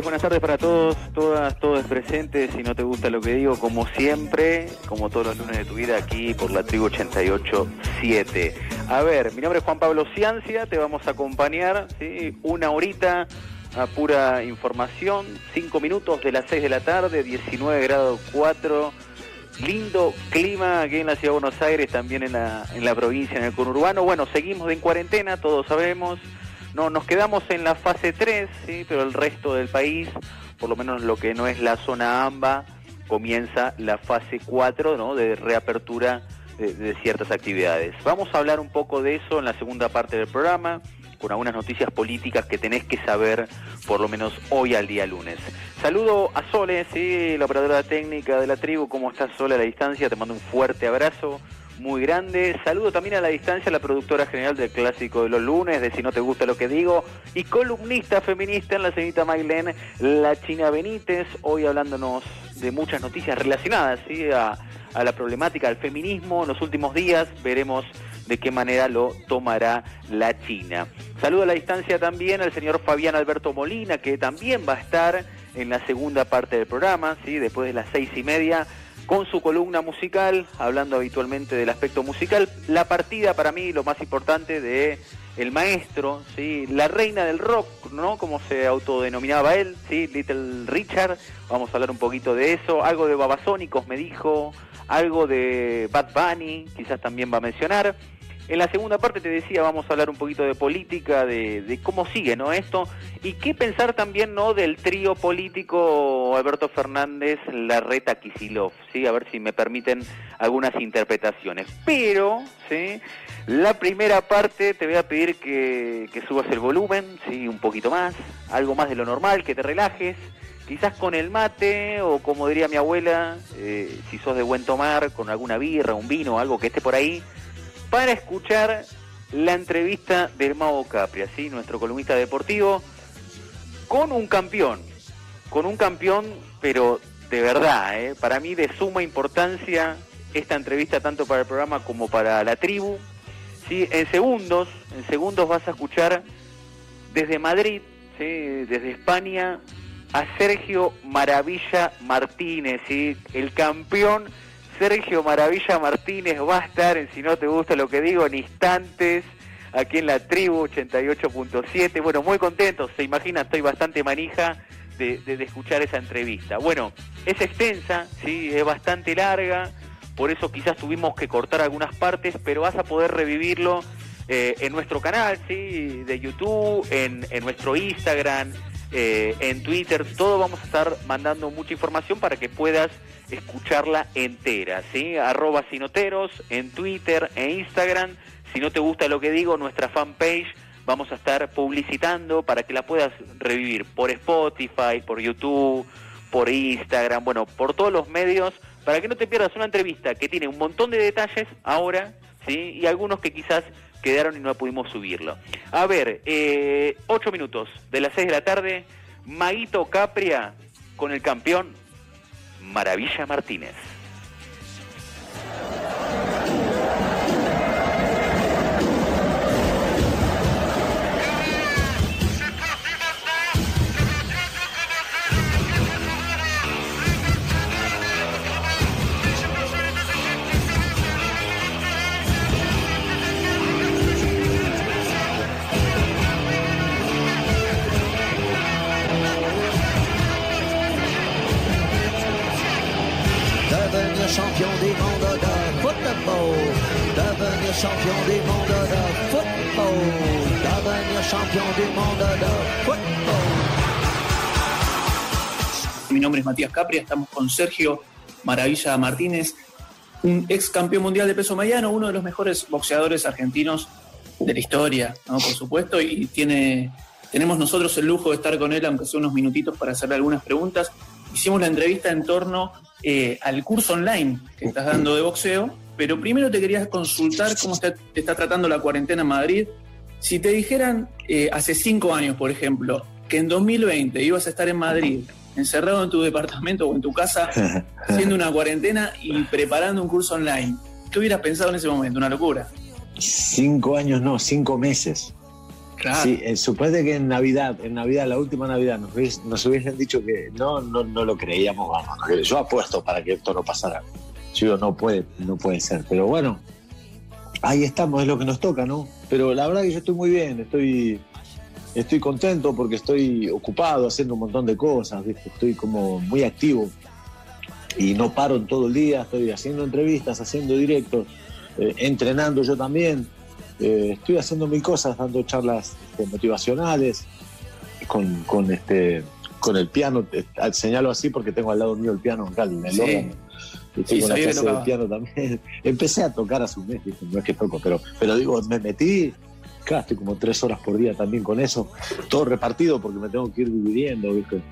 Buenas tardes para todos, todas, todos presentes. Si no te gusta lo que digo, como siempre, como todos los lunes de tu vida, aquí por la tribu 88.7. A ver, mi nombre es Juan Pablo Ciancia, te vamos a acompañar, ¿sí? Una horita a pura información, cinco minutos de las 6 de la tarde, 19 grados 4. Lindo clima aquí en la ciudad de Buenos Aires, también en la, en la provincia, en el conurbano. Bueno, seguimos en cuarentena, todos sabemos. No, nos quedamos en la fase 3, ¿sí? pero el resto del país, por lo menos lo que no es la zona AMBA, comienza la fase 4 ¿no? de reapertura de, ciertas actividades. Vamos a hablar un poco de eso en la segunda parte del programa, con algunas noticias políticas que tenés que saber por lo menos hoy al día lunes. Saludo a Sole, ¿sí? la operadora técnica de la tribu. ¿Cómo estás, Sole, a la distancia? Te mando un fuerte abrazo muy grande. Saludo también a la distancia a la productora general del Clásico de los Lunes, de Si no te gusta lo que digo, y columnista feminista en la señorita Mailén, la China Benítez, hoy hablándonos de muchas noticias relacionadas ¿sí? a, a la problemática del feminismo en los últimos días. Veremos de qué manera lo tomará la China. Saludo a la distancia también al señor Fabián Alberto Molina, que también va a estar en la segunda parte del programa, ¿sí? después de las seis y media con su columna musical, hablando habitualmente del aspecto musical. La partida para mí, lo más importante de el maestro, ¿sí? la reina del rock, ¿no? Como se autodenominaba él, ¿sí? Little Richard. Vamos a hablar un poquito de eso. Algo de Babasónicos me dijo, algo de Bad Bunny, quizás también va a mencionar. En la segunda parte te decía, vamos a hablar un poquito de política, de, cómo sigue ¿no? esto, y qué pensar también ¿no? del trío político Alberto Fernández, Larreta, Kisilov, ¿sí? a ver si me permiten algunas interpretaciones. Pero, ¿sí? la primera parte te voy a pedir que, subas el volumen, ¿sí? un poquito más, algo más de lo normal, que te relajes, quizás con el mate o como diría mi abuela, eh, si sos de buen tomar, con alguna birra, un vino, algo que esté por ahí para escuchar la entrevista del Mago Capri, ¿sí? nuestro columnista deportivo, con un campeón, con un campeón, pero de verdad, ¿eh? para mí de suma importancia esta entrevista tanto para el programa como para la tribu. ¿sí? En segundos, en segundos vas a escuchar desde Madrid, ¿sí? desde España, a Sergio Maravilla Martínez, ¿sí? el campeón Sergio Maravilla Martínez va a estar en Si no te gusta lo que digo en instantes aquí en la tribu 88.7. Bueno, muy contento, se imagina, estoy bastante manija de, escuchar esa entrevista. Bueno, es extensa, sí, es bastante larga, por eso quizás tuvimos que cortar algunas partes, pero vas a poder revivirlo eh, en nuestro canal, sí, de YouTube, en nuestro Instagram, eh, en Twitter, todo vamos a estar mandando mucha información para que puedas escucharla entera, ¿sí? Arroba Sinoteros en Twitter e Instagram. Si no te gusta lo que digo, nuestra fanpage vamos a estar publicitando para que la puedas revivir por Spotify, por YouTube, por Instagram, bueno, por todos los medios, para que no te pierdas una entrevista que tiene un montón de detalles ahora, ¿sí? Y algunos que quizás quedaron y no pudimos subirlo. A ver, eh, ocho minutos de las seis de la tarde, Maguito Capria con el campeón Maravilla Martínez. Champion du monde de football, devenir champion du monde de football. Mi nombre es Matías Capria, estamos con Sergio Maravilla Martínez, un ex campeón mundial de peso mediano, uno de los mejores boxeadores argentinos de la historia, por supuesto, y tiene, tenemos nosotros el lujo de estar con él, aunque sea unos minutitos, para hacerle algunas preguntas. Hicimos la entrevista en torno eh, al curso online que estás dando de boxeo, pero primero te quería consultar cómo está- te está tratando la cuarentena en Madrid. Si te dijeran eh, hace cinco años, por ejemplo, que en 2020 ibas a estar en Madrid, encerrado en tu departamento o en tu casa, haciendo una cuarentena y preparando un curso online, ¿qué hubieras pensado en ese momento? Una locura. Cinco años no, cinco meses. Claro. Sí, eh, que en Navidad, en Navidad, la última Navidad, nos, hubies- nos hubiesen dicho que no, no, no lo creíamos, vamos. Yo apuesto para que esto no pasara. Yo digo, no puede, no puede ser. Pero bueno, ahí estamos, es lo que nos toca, ¿no? Pero la verdad que yo estoy muy bien, estoy, estoy contento porque estoy ocupado haciendo un montón de cosas, ¿viste? estoy como muy activo y no paro en todo el día, estoy haciendo entrevistas, haciendo directos, eh, entrenando yo también. Eh, estoy haciendo mil cosas, dando charlas este, motivacionales, con, con, este, con el piano. eh, señalo así porque tengo al lado mío el piano acá, el Sí. órgano. Y Estoy Sí, con la sabía que clase de tocaba. piano también. Empecé a tocar hace un mes, ¿viste? no es que toco, pero, pero digo, me metí, claro, estoy como tres horas por día también con eso, todo repartido porque me tengo que ir dividiendo, ¿viste?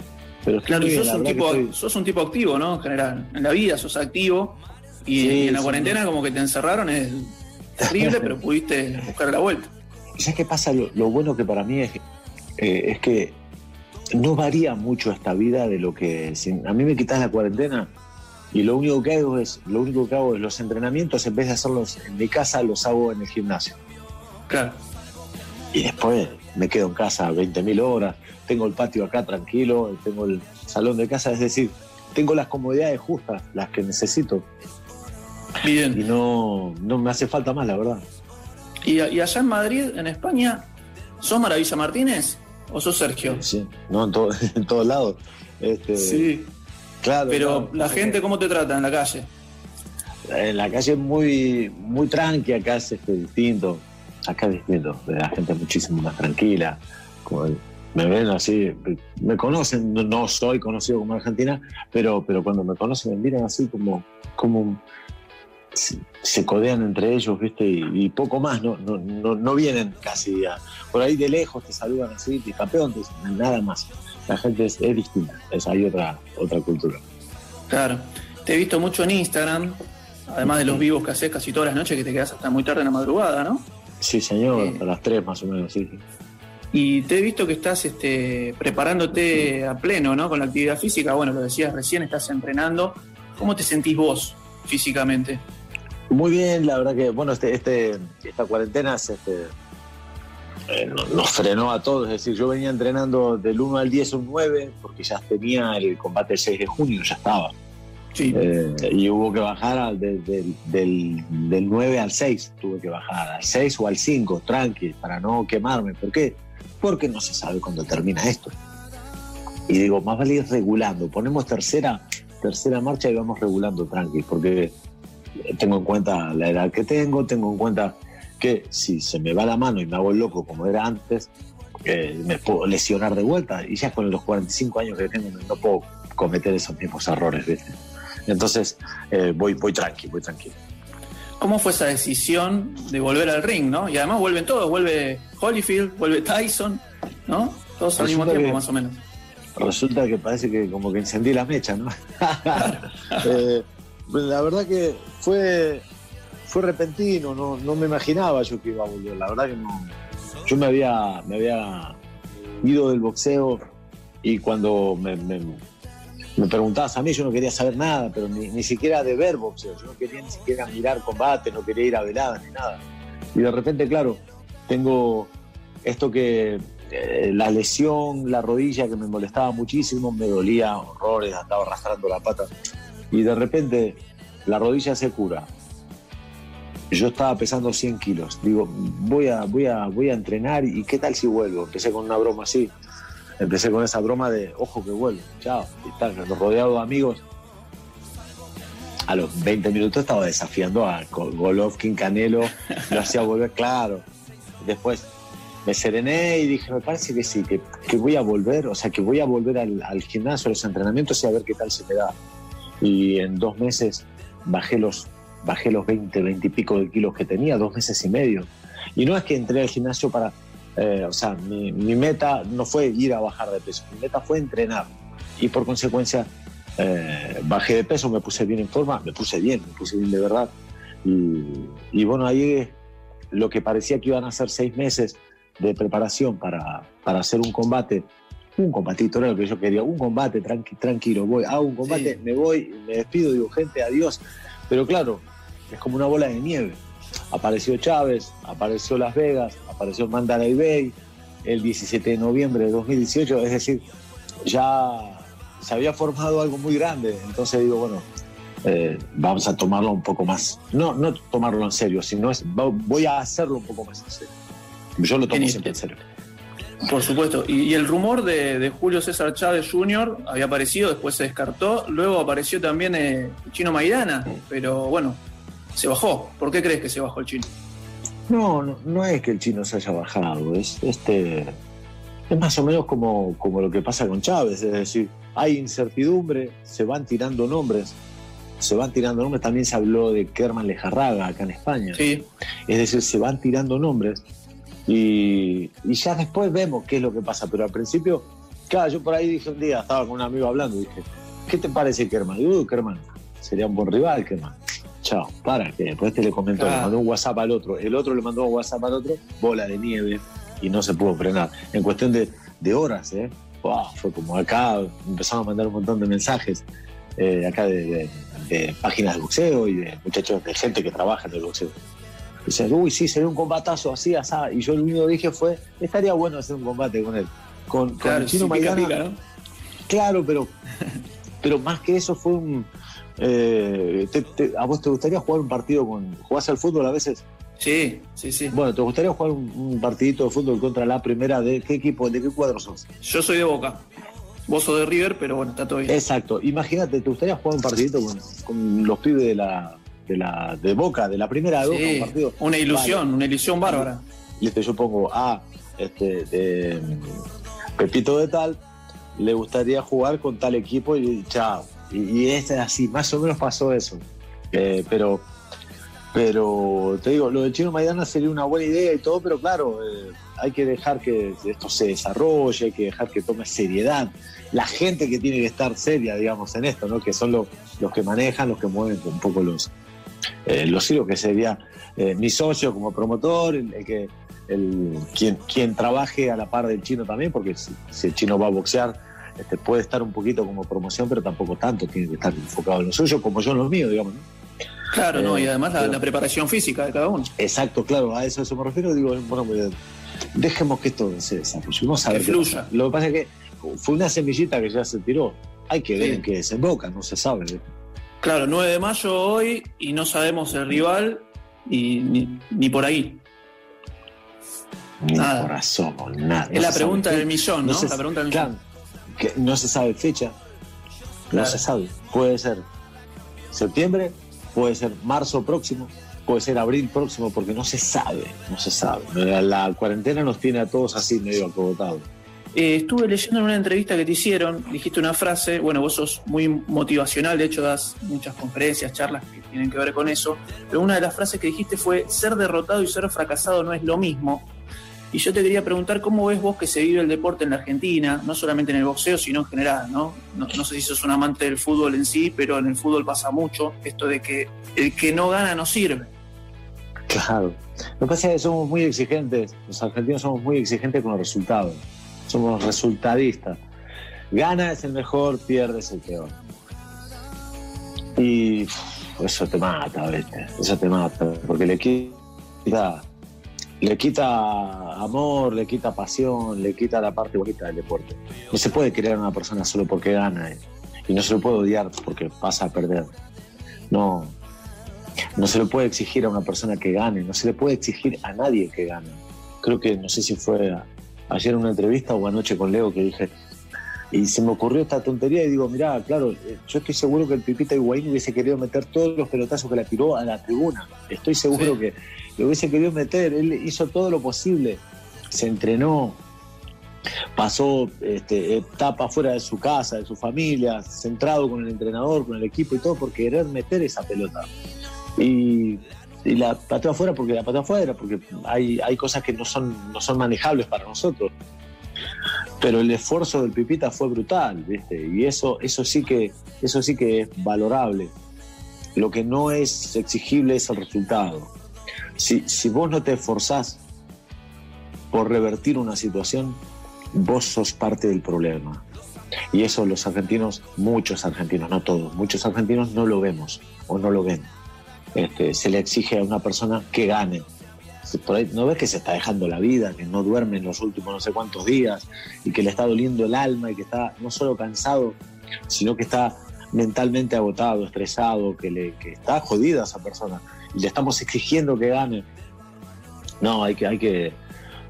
Pero estoy Claro, muy y sos un, tipo, estoy- sos un tipo activo, ¿no? En general. En la vida sos activo y, Sí, y en la sí. cuarentena como que te encerraron es terrible, pero pudiste buscar la vuelta. ¿Sabes qué pasa? Lo, lo bueno que para mí es, eh, es que no varía mucho esta vida de lo que. si a mí me quitas la cuarentena y lo único que hago es lo único que hago es los entrenamientos en vez de hacerlos en mi casa los hago en el gimnasio Claro. y después me quedo en casa 20.000 horas tengo el patio acá tranquilo tengo el salón de casa es decir tengo las comodidades justas las que necesito y Bien. no no me hace falta más la verdad ¿Y, y allá en Madrid, en España, sos Maravilla Martínez o sos Sergio? sí no en, todo- en todos lados este, Sí. Claro Pero claro. la gente, ¿cómo te trata en la calle? En la calle es muy, muy tranqui, acá es este, distinto. Acá es distinto. La gente es muchísimo más tranquila. Como me ven así, me conocen, no, soy conocido como Argentina, pero, pero cuando me conocen me miran así como, como se, se codean entre ellos, ¿viste? Y, y poco más, no, no, no, no vienen casi a- por ahí de lejos, te saludan así, te campeón, te dicen nada más. La gente es, es distinta, es, hay otra, otra cultura. Claro. Te he visto mucho en Instagram, además de los vivos que haces casi todas las noches, que te quedas hasta muy tarde en la madrugada, ¿no? Sí, señor, Sí. a las tres más o menos, sí. Y te he visto que estás este, preparándote a pleno, ¿no? Con la actividad física. Bueno, lo decías recién, estás entrenando. ¿Cómo te sentís vos físicamente? Muy bien, la verdad que, bueno, este, este, esta cuarentena se, este, eh, no- nos frenó a todos. Es decir, yo venía entrenando del 1 al 10 un 9, porque ya tenía el combate el 6 de junio, ya estaba. Sí. Eh, y hubo que bajar al- de- del, del, del 9 al 6, tuve que bajar al 6 o al 5, tranqui, para no quemarme. ¿Por qué? Porque no se sabe cuándo termina esto. Y digo, más vale ir regulando. Ponemos tercera, tercera marcha y vamos regulando tranqui, porque tengo en cuenta la edad que tengo, tengo en cuenta que si se me va la mano y me hago el loco como era antes, eh, me puedo lesionar de vuelta. Y ya con los 45 años que tengo no puedo cometer esos mismos errores, ¿viste? Entonces eh, voy, voy tranqui, voy tranquilo. ¿Cómo fue esa decisión de volver al ring, no? Y además vuelven todos, vuelve Holyfield, vuelve Tyson, ¿no? Todos al mismo tiempo, que- más o menos. Resulta que parece que como que encendí la mecha, ¿no? Eh, la verdad que fue, fue repentino, no, no me imaginaba yo que iba a volver. La verdad que no. Yo me había, me había ido del boxeo y cuando me, preguntabas a mí, yo no quería saber nada, pero ni, ni siquiera de ver boxeo. Yo no quería ni siquiera mirar combate, no quería ir a veladas ni nada. Y de repente, claro, tengo esto que eh, la lesión, la rodilla que me molestaba muchísimo, me dolía horrores, andaba arrastrando la pata. Y de repente la rodilla se cura. Yo estaba pesando 100 kilos. Digo, voy a, voy a, voy a entrenar y qué tal si vuelvo. Empecé con una broma así. Empecé con esa broma de, ojo que vuelvo. Chao. Y tal, rodeado de amigos. a los 20 minutos estaba desafiando a Golovkin, Canelo, lo hacía volver claro. Después me serené y dije, me parece que sí, que, voy a volver, o sea, que voy a volver al, gimnasio, a los entrenamientos y a ver qué tal se me da. Y en dos meses bajé los, bajé los 20, 20 y pico de kilos que tenía, dos meses y medio. Y no es que entré al gimnasio para, eh, o sea, mi, meta no fue ir a bajar de peso, mi meta fue entrenar. Y por consecuencia eh, bajé de peso, me puse bien en forma, me puse bien, me puse bien de verdad. Y, y bueno, ahí lo que parecía que iban a ser seis meses, de preparación para, para hacer un combate, un combatito, era lo que yo quería, un combate tranqui, tranquilo, voy, hago un combate, me voy, me despido, digo, gente, adiós. Pero claro, es como una bola de nieve. Apareció Chávez, apareció Las Vegas, apareció Mandalay Bay el 17 de noviembre de 2018, es decir, ya se había formado algo muy grande. Entonces digo, bueno, eh, vamos a tomarlo un poco más, no, no tomarlo en serio, sino es, voy a hacerlo un poco más en serio. Yo lo tomo siempre en serio. Por supuesto. Y, el rumor de, Julio César Chávez Jr. había aparecido, después se descartó. Luego apareció también eh, el chino Maidana, pero bueno, se bajó. ¿Por qué crees que se bajó el chino? No, no, es que el chino se haya bajado. Es, este, es más o menos como, como lo que pasa con Chávez. Es decir, hay incertidumbre, se van tirando nombres. Se van tirando nombres. También se habló de Kerman Lejarraga acá en España. Sí. Es decir, se van tirando nombres y, ya después vemos qué es lo que pasa. Pero al principio, claro, yo por ahí dije un día, estaba con un amigo hablando, y dije, ¿qué te parece Kerman? Digo, Kerman, sería un buen rival, Kerman. Chao, para, que después te le comentó, le mandó un WhatsApp al otro, el otro le mandó un WhatsApp al otro, bola de nieve, y no se pudo frenar. En cuestión de, de horas, ¿eh? fue como acá, empezamos a mandar un montón de mensajes, eh, acá de, de, páginas de boxeo y de muchachos, de gente que trabaja en el boxeo. Dice, uy, sí, sería un combatazo así, así. Y yo lo único que dije fue, estaría bueno hacer un combate con él. Con, el chino Maidana. Claro, pero, pero más que eso fue un. Eh, ¿A vos te gustaría jugar un partido con. ¿Jugás al fútbol a veces? Sí, sí, sí. Bueno, ¿te gustaría jugar un, partidito de fútbol contra la primera? ¿De qué equipo, de qué cuadro sos? Yo soy de Boca. Vos sos de River, pero bueno, está todo bien. Exacto. Imagínate, ¿te gustaría jugar un partidito con, con los pibes de la, de, la, de Boca, de la primera de un partido. Una ilusión, una ilusión bárbara. este yo pongo a este, de Pepito de tal, le gustaría jugar con tal equipo y chao. Y, es así, más o menos pasó eso. Eh, pero, pero te digo, lo de Chino Maidana sería una buena idea y todo, pero claro, eh, hay que dejar que esto se desarrolle, hay que dejar que tome seriedad. La gente que tiene que estar seria, digamos, en esto, ¿no? que son los que manejan, los que mueven un poco los, eh, lo sigo que sería eh, mi socio como promotor, el, que, el, quien, quien trabaje a la par del chino también, porque si, el chino va a boxear, este, puede estar un poquito como promoción, pero tampoco tanto, tiene que estar enfocado en lo suyo, como yo en lo mío, digamos. Claro, no, y eh, además la, preparación física de cada uno. Exacto, claro, a eso, eso me refiero. Digo, bueno, pues, dejemos que esto se desarrolle. Vamos a ver fluya. Lo que pasa es que fue una semillita que ya se tiró. Hay que ver en qué desemboca, no se sabe. Claro, 9 de mayo hoy y no sabemos el rival y ni, por ahí. Ni nada. corazón, nada. es la pregunta del millón, ¿no? la pregunta del millón. que no se sabe fecha, no se sabe. Puede ser septiembre, puede ser marzo próximo, puede ser abril próximo, porque no se sabe, no se sabe. La, cuarentena nos tiene a todos así medio acogotados. Eh, estuve leyendo en una entrevista que te hicieron, dijiste una frase, bueno, vos sos muy motivacional, de hecho das muchas conferencias, charlas que tienen que ver con eso, pero una de las frases que dijiste fue, ser derrotado y ser fracasado no es lo mismo. Y yo te quería preguntar cómo ves vos que se vive el deporte en la Argentina, no solamente en el boxeo, sino en general, ¿no? No, no sé si sos un amante del fútbol en sí, pero en el fútbol pasa mucho esto de que el que no gana no sirve. Claro. Lo que pasa es que somos muy exigentes, los argentinos somos muy exigentes con los resultados somos resultadistas. Gana es el mejor, pierde es el peor. Y eso te mata, ¿viste? Eso te mata, porque le quita, le quita amor, le quita pasión, le quita la parte bonita del deporte. No se puede querer a una persona solo porque gana eh, y no se lo puede odiar porque pasa a perder. No, no se le puede exigir a una persona que gane, no se le puede exigir a nadie que gane. Creo que, no sé si fue ayer en una entrevista o anoche con Leo que dije, Y se me ocurrió esta tontería y digo, mirá, claro, eh, yo estoy seguro que el Pipita Higuaín hubiese querido meter todos los pelotazos que la tiró a la tribuna. Estoy seguro que lo hubiese querido meter. Él hizo todo lo posible. Se entrenó, pasó este, etapa fuera de su casa, de su familia, centrado con el entrenador, con el equipo y todo, por querer meter esa pelota. Y, y la pateó afuera porque la pateó afuera, porque hay, hay cosas que no son, no son manejables para nosotros pero el esfuerzo del Pipita fue brutal, ¿viste? Y eso, eso, sí que, eso sí que es valorable. Lo que no es exigible es el resultado. Si, si vos no te esforzás por revertir una situación, vos sos parte del problema. Y eso los argentinos, muchos argentinos, no todos, muchos argentinos no lo vemos o no lo ven. Este, se le exige a una persona que gane, no ves que se está dejando la vida, que no duerme en los últimos no sé cuántos días y que le está doliendo el alma y que está no solo cansado, sino que está mentalmente agotado, estresado, que, le, está jodida esa persona y le estamos exigiendo que gane. No, hay que, hay que,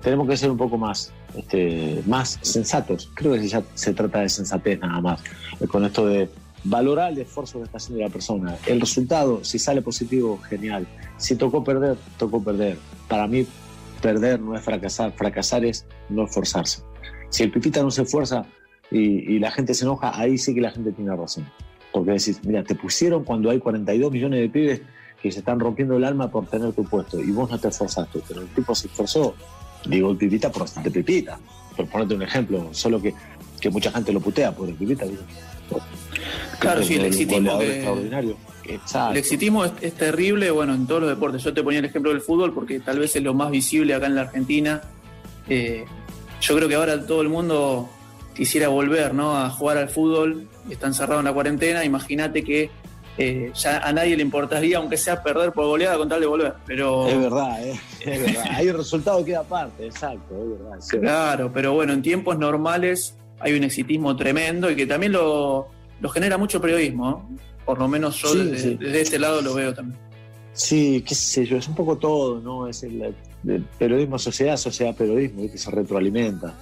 tenemos que ser un poco más, este, más sensatos. Creo que ya se trata de sensatez nada más. Con esto de valorar el esfuerzo que está haciendo la persona. El resultado, si sale positivo, genial. Si tocó perder, tocó perder. Para mí, perder no es fracasar, fracasar es no esforzarse. Si el Pipita no se esfuerza y, la gente se enoja, ahí sí que la gente tiene razón. Porque decís, mira, te pusieron cuando hay 42 millones de pibes que se están rompiendo el alma por tener tu puesto y vos no te esforzaste, pero el tipo se esforzó. Digo el Pipita por bastante Pipita, por ponerte un ejemplo, solo que, que mucha gente lo putea por el Pipita. Claro, sí, el exitismo. El exitismo es, terrible, bueno, en todos los deportes. Yo te ponía el ejemplo del fútbol porque tal vez es lo más visible acá en la Argentina. Eh, yo creo que ahora todo el mundo quisiera volver ¿no? a jugar al fútbol, está encerrado en la cuarentena. Imagínate que eh, ya a nadie le importaría, aunque sea perder por goleada, con tal de volver. Pero... Es verdad, ¿eh? es verdad. Ahí el resultado queda aparte, exacto, es verdad. claro, pero bueno, en tiempos normales hay un exitismo tremendo y que también lo, genera mucho periodismo. Por lo menos yo desde, este lado lo veo también. Sí, qué sé yo, es un poco todo, ¿no? Es el, periodismo sociedad, sociedad periodismo, que se retroalimenta.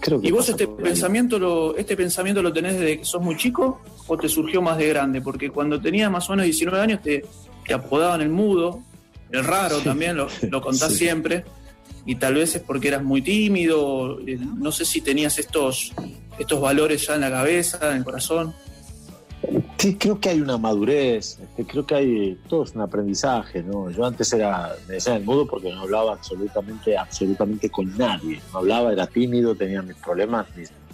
Creo que ¿Y vos este pensamiento, lo, este pensamiento lo tenés desde que sos muy chico o te surgió más de grande? Porque cuando tenías más o menos 19 años te, te apodaban el mudo, el raro también, lo, lo contás siempre y tal vez es porque eras muy tímido, eh, no sé si tenías estos, estos valores ya en la cabeza, en el corazón. Sí, creo que hay una madurez, este, creo que hay todo es un aprendizaje, ¿no? Yo antes era, me decían el mudo porque no hablaba absolutamente, absolutamente con nadie, no hablaba, era tímido, tenía mis problemas,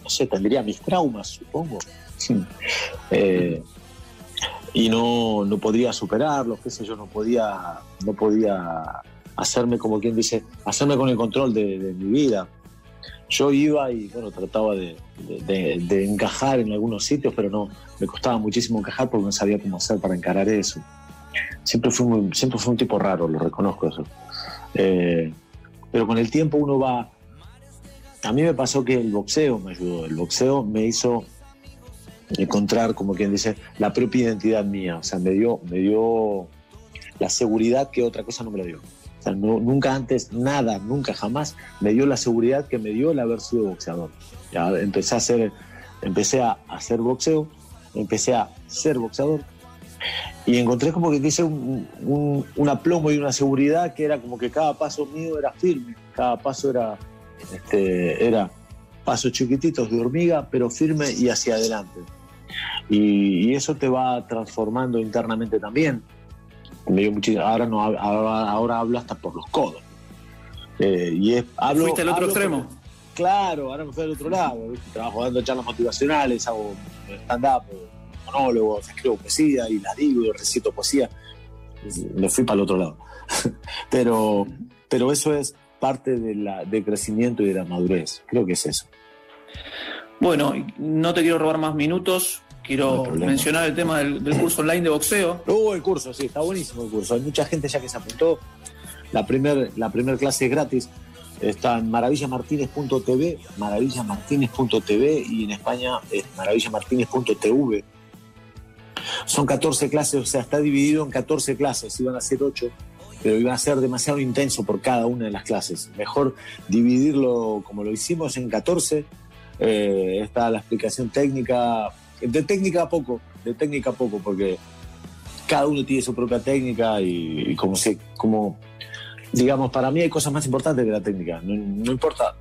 no sé, tendría mis traumas, supongo. Eh, y no, no podía superarlos, qué sé yo, no podía, no podía hacerme, como quien dice, hacerme con el control de, mi vida. Yo iba y, bueno, trataba de, encajar en algunos sitios, pero no, me costaba muchísimo encajar porque no sabía cómo hacer para encarar eso. Siempre fui, muy, siempre fui un tipo raro, lo reconozco eso. Eh, pero con el tiempo uno va... A mí me pasó que el boxeo me ayudó, el boxeo me hizo encontrar, como quien dice, la propia identidad mía, o sea, me dio, me dio la seguridad que otra cosa no me la dio nunca antes, nada, nunca jamás me dio la seguridad que me dio el haber sido boxeador. Ya empecé a hacer, empecé a hacer boxeo, empecé a ser boxeador y encontré como que hice un, un, aplomo y una seguridad que era como que cada paso mío era firme, cada paso era, este, era pasos chiquititos de hormiga, pero firme y hacia adelante. Y, y eso te va transformando internamente también ahora no ahora, hablo hasta por los codos. Eh, y es, hablo, ¿Fuiste al otro extremo? claro, ahora me fui al otro lado. Trabajo dando charlas motivacionales, hago stand-up, monólogos, escribo poesía y la digo, recito poesía. Me fui para el otro lado. pero, pero eso es parte de la, del crecimiento y de la madurez. Creo que es eso. Bueno, no te quiero robar más minutos. Quiero mencionar el tema del, curso online de boxeo. Uh, el curso, sí, está buenísimo el curso. Hay mucha gente ya que se apuntó. La primera la primer clase es gratis. Está en maravillamartinez.tv, maravillamartinez.tv y en España es maravillamartinez.tv. Son 14 clases, o sea, está dividido en 14 clases, iban a ser 8, pero iba a ser demasiado intenso por cada una de las clases. Mejor dividirlo como lo hicimos en 14 Eh, está la explicación técnica, de técnica poco, de técnica poco, porque cada uno tiene su propia técnica y, como se, como, digamos, para mí hay cosas más importantes que la técnica. No, importa,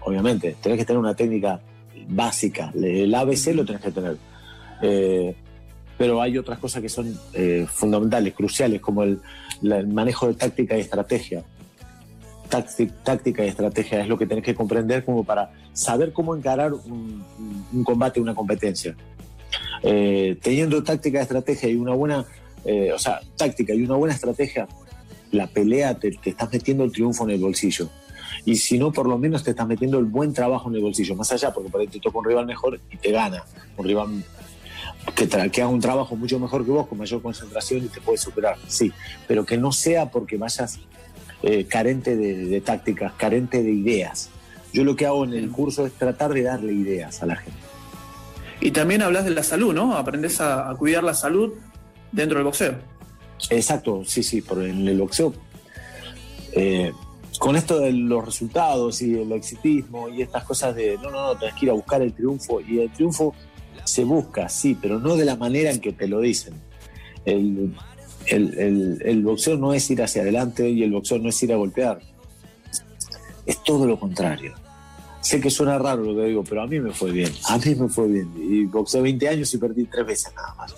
obviamente, tenés que tener una técnica básica, el ABC lo tenés que tener. Eh, pero hay otras cosas que son eh, fundamentales, cruciales, como el, manejo de táctica y estrategia. táctica y estrategia es lo que tenés que comprender como para saber cómo encarar un combate, una competencia. Eh, teniendo táctica estrategia y una buena, eh, o sea, táctica y una buena estrategia, la pelea te, te estás metiendo el triunfo en el bolsillo. Y si no, por lo menos te estás metiendo el buen trabajo en el bolsillo, más allá, porque por ahí te toca un rival mejor y te gana. Un rival que, que, haga un trabajo mucho mejor que vos, con mayor concentración y te puede superar, sí, pero que no sea porque vayas eh, carente de, de, tácticas, carente de ideas. Yo lo que hago en el curso es tratar de darle ideas a la gente. Y también hablas de la salud, ¿no? Aprendes a, cuidar la salud dentro del boxeo. Exacto, sí, sí, por en el boxeo. Eh, con esto de los resultados y el exitismo y estas cosas de no, no, no, tenés que ir a buscar el triunfo y el triunfo se busca, sí, pero no de la manera en que te lo dicen. El, el, el, boxeo no es ir hacia adelante y el boxeo no es ir a golpear. Es todo lo contrario. Sé que suena raro lo que digo, pero a mí me fue bien. A mí me fue bien. Y boxeo 20 años y perdí tres veces nada más.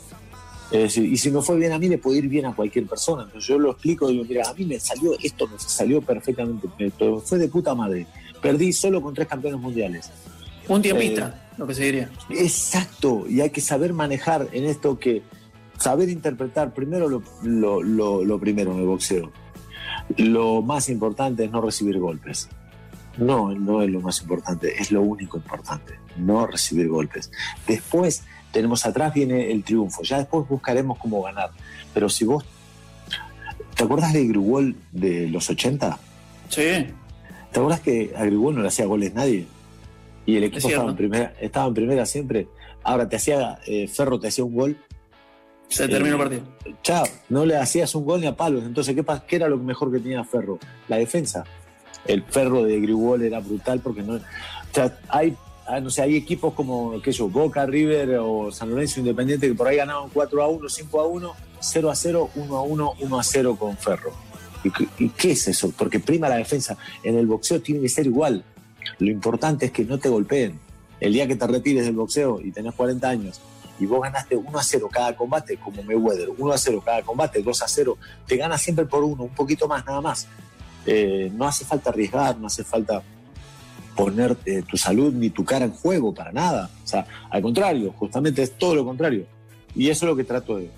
Es decir, y si me fue bien a mí, le puede ir bien a cualquier persona. Entonces yo lo explico y digo, mira, a mí me salió esto, me salió perfectamente. Me fue de puta madre. Perdí solo con tres campeones mundiales. Un tiempista, eh, lo que se diría. Exacto, y hay que saber manejar en esto que, saber interpretar primero lo, lo, lo, lo, primero en el boxeo. Lo más importante es no recibir golpes. No, no es lo más importante, es lo único importante, no recibir golpes. Después tenemos atrás viene el triunfo, ya después buscaremos cómo ganar. Pero si vos, ¿te acuerdas de Grigol de los 80? Sí. ¿Te acuerdas que a Grigol no le hacía goles nadie? y el equipo estaba en, primera, estaba en primera siempre. Ahora te hacía, eh, Ferro te hacía un gol. Se terminó el partido. Chao, no le hacías un gol ni a palos. Entonces, ¿qué, ¿qué era lo mejor que tenía Ferro? La defensa. El Ferro de Grigol era brutal porque no. O sea, hay, no sé, hay equipos como, qué yo, Boca, River o San Lorenzo Independiente que por ahí ganaban 4 a 1, 5 a 1, 0 a 0, 1 a 1, 1 a 0 con Ferro. ¿Y, ¿Y qué es eso? Porque prima la defensa. En el boxeo tiene que ser igual. Lo importante es que no te golpeen. El día que te retires del boxeo y tenés 40 años y vos ganaste 1 a 0 cada combate, como Mayweather, 1 a 0 cada combate, 2 a 0, te ganas siempre por uno, un poquito más, nada más. Eh, no hace falta arriesgar, no hace falta poner eh, tu salud ni tu cara en juego para nada. O sea, al contrario, justamente es todo lo contrario. Y eso es lo que trato de,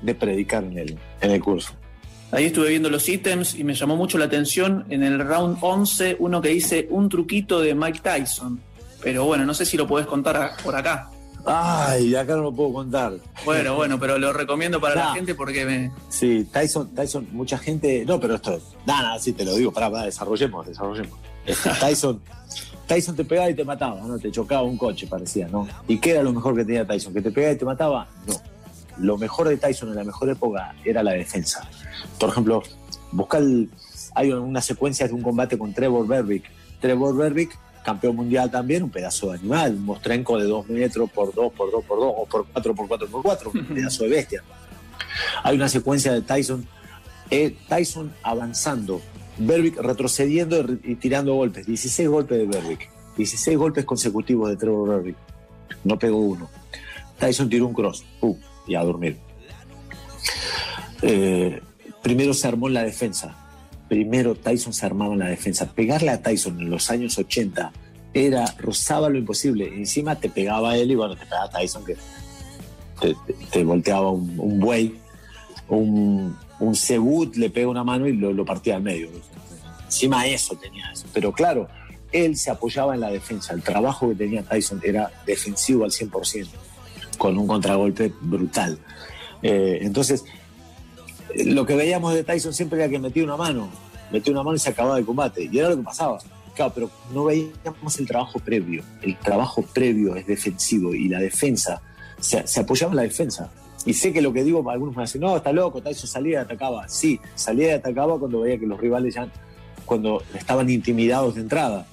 de predicar en el, en el curso. Ahí estuve viendo los ítems y me llamó mucho la atención en el round 11 uno que dice un truquito de Mike Tyson. Pero bueno, no sé si lo podés contar por acá. Ay, acá no lo puedo contar. Bueno, bueno, pero lo recomiendo para nah. la gente porque me. Sí, Tyson, Tyson, mucha gente. No, pero esto. Nada, nada, sí te lo digo, pará, pará, desarrollemos, desarrollemos. Tyson. Tyson te pegaba y te mataba, ¿no? Te chocaba un coche, parecía, ¿no? ¿Y qué era lo mejor que tenía Tyson? ¿Que te pegaba y te mataba? No. Lo mejor de Tyson en la mejor época era la defensa. Por ejemplo, busca el, hay una secuencia de un combate con Trevor Berbick. Trevor Berbick, campeón mundial también, un pedazo de animal, un mostrenco de 2 metros por 2 por 2 por 2 o por 4 por 4 por 4, un pedazo de bestia. Hay una secuencia de Tyson, eh, Tyson avanzando, Berbick retrocediendo y, tirando golpes, 16 golpes de Berbick, 16 golpes consecutivos de Trevor Berbick, no pegó uno. Tyson tiró un cross, uh, y a dormir. Eh, primero se armó en la defensa. Primero Tyson se armaba en la defensa. Pegarle a Tyson en los años 80 era, rozaba lo imposible. Encima te pegaba él y bueno, te pegaba Tyson que te, te, te volteaba un, buey. Un, un cebut le pega una mano y lo, lo partía al medio. Encima eso tenía eso. Pero claro, él se apoyaba en la defensa. El trabajo que tenía Tyson era defensivo al 100%, con un contragolpe brutal. Eh, entonces, lo que veíamos de Tyson siempre era que metía una mano, metía una mano y se acababa el combate. Y era lo que pasaba. Claro, pero no veíamos el trabajo previo. El trabajo previo es defensivo y la defensa, se, apoyaba en la defensa. Y sé que lo que digo, algunos me dicen, no, está loco, Tyson salía y atacaba. Sí, salía y atacaba cuando veía que los rivales ya, cuando estaban intimidados de entrada.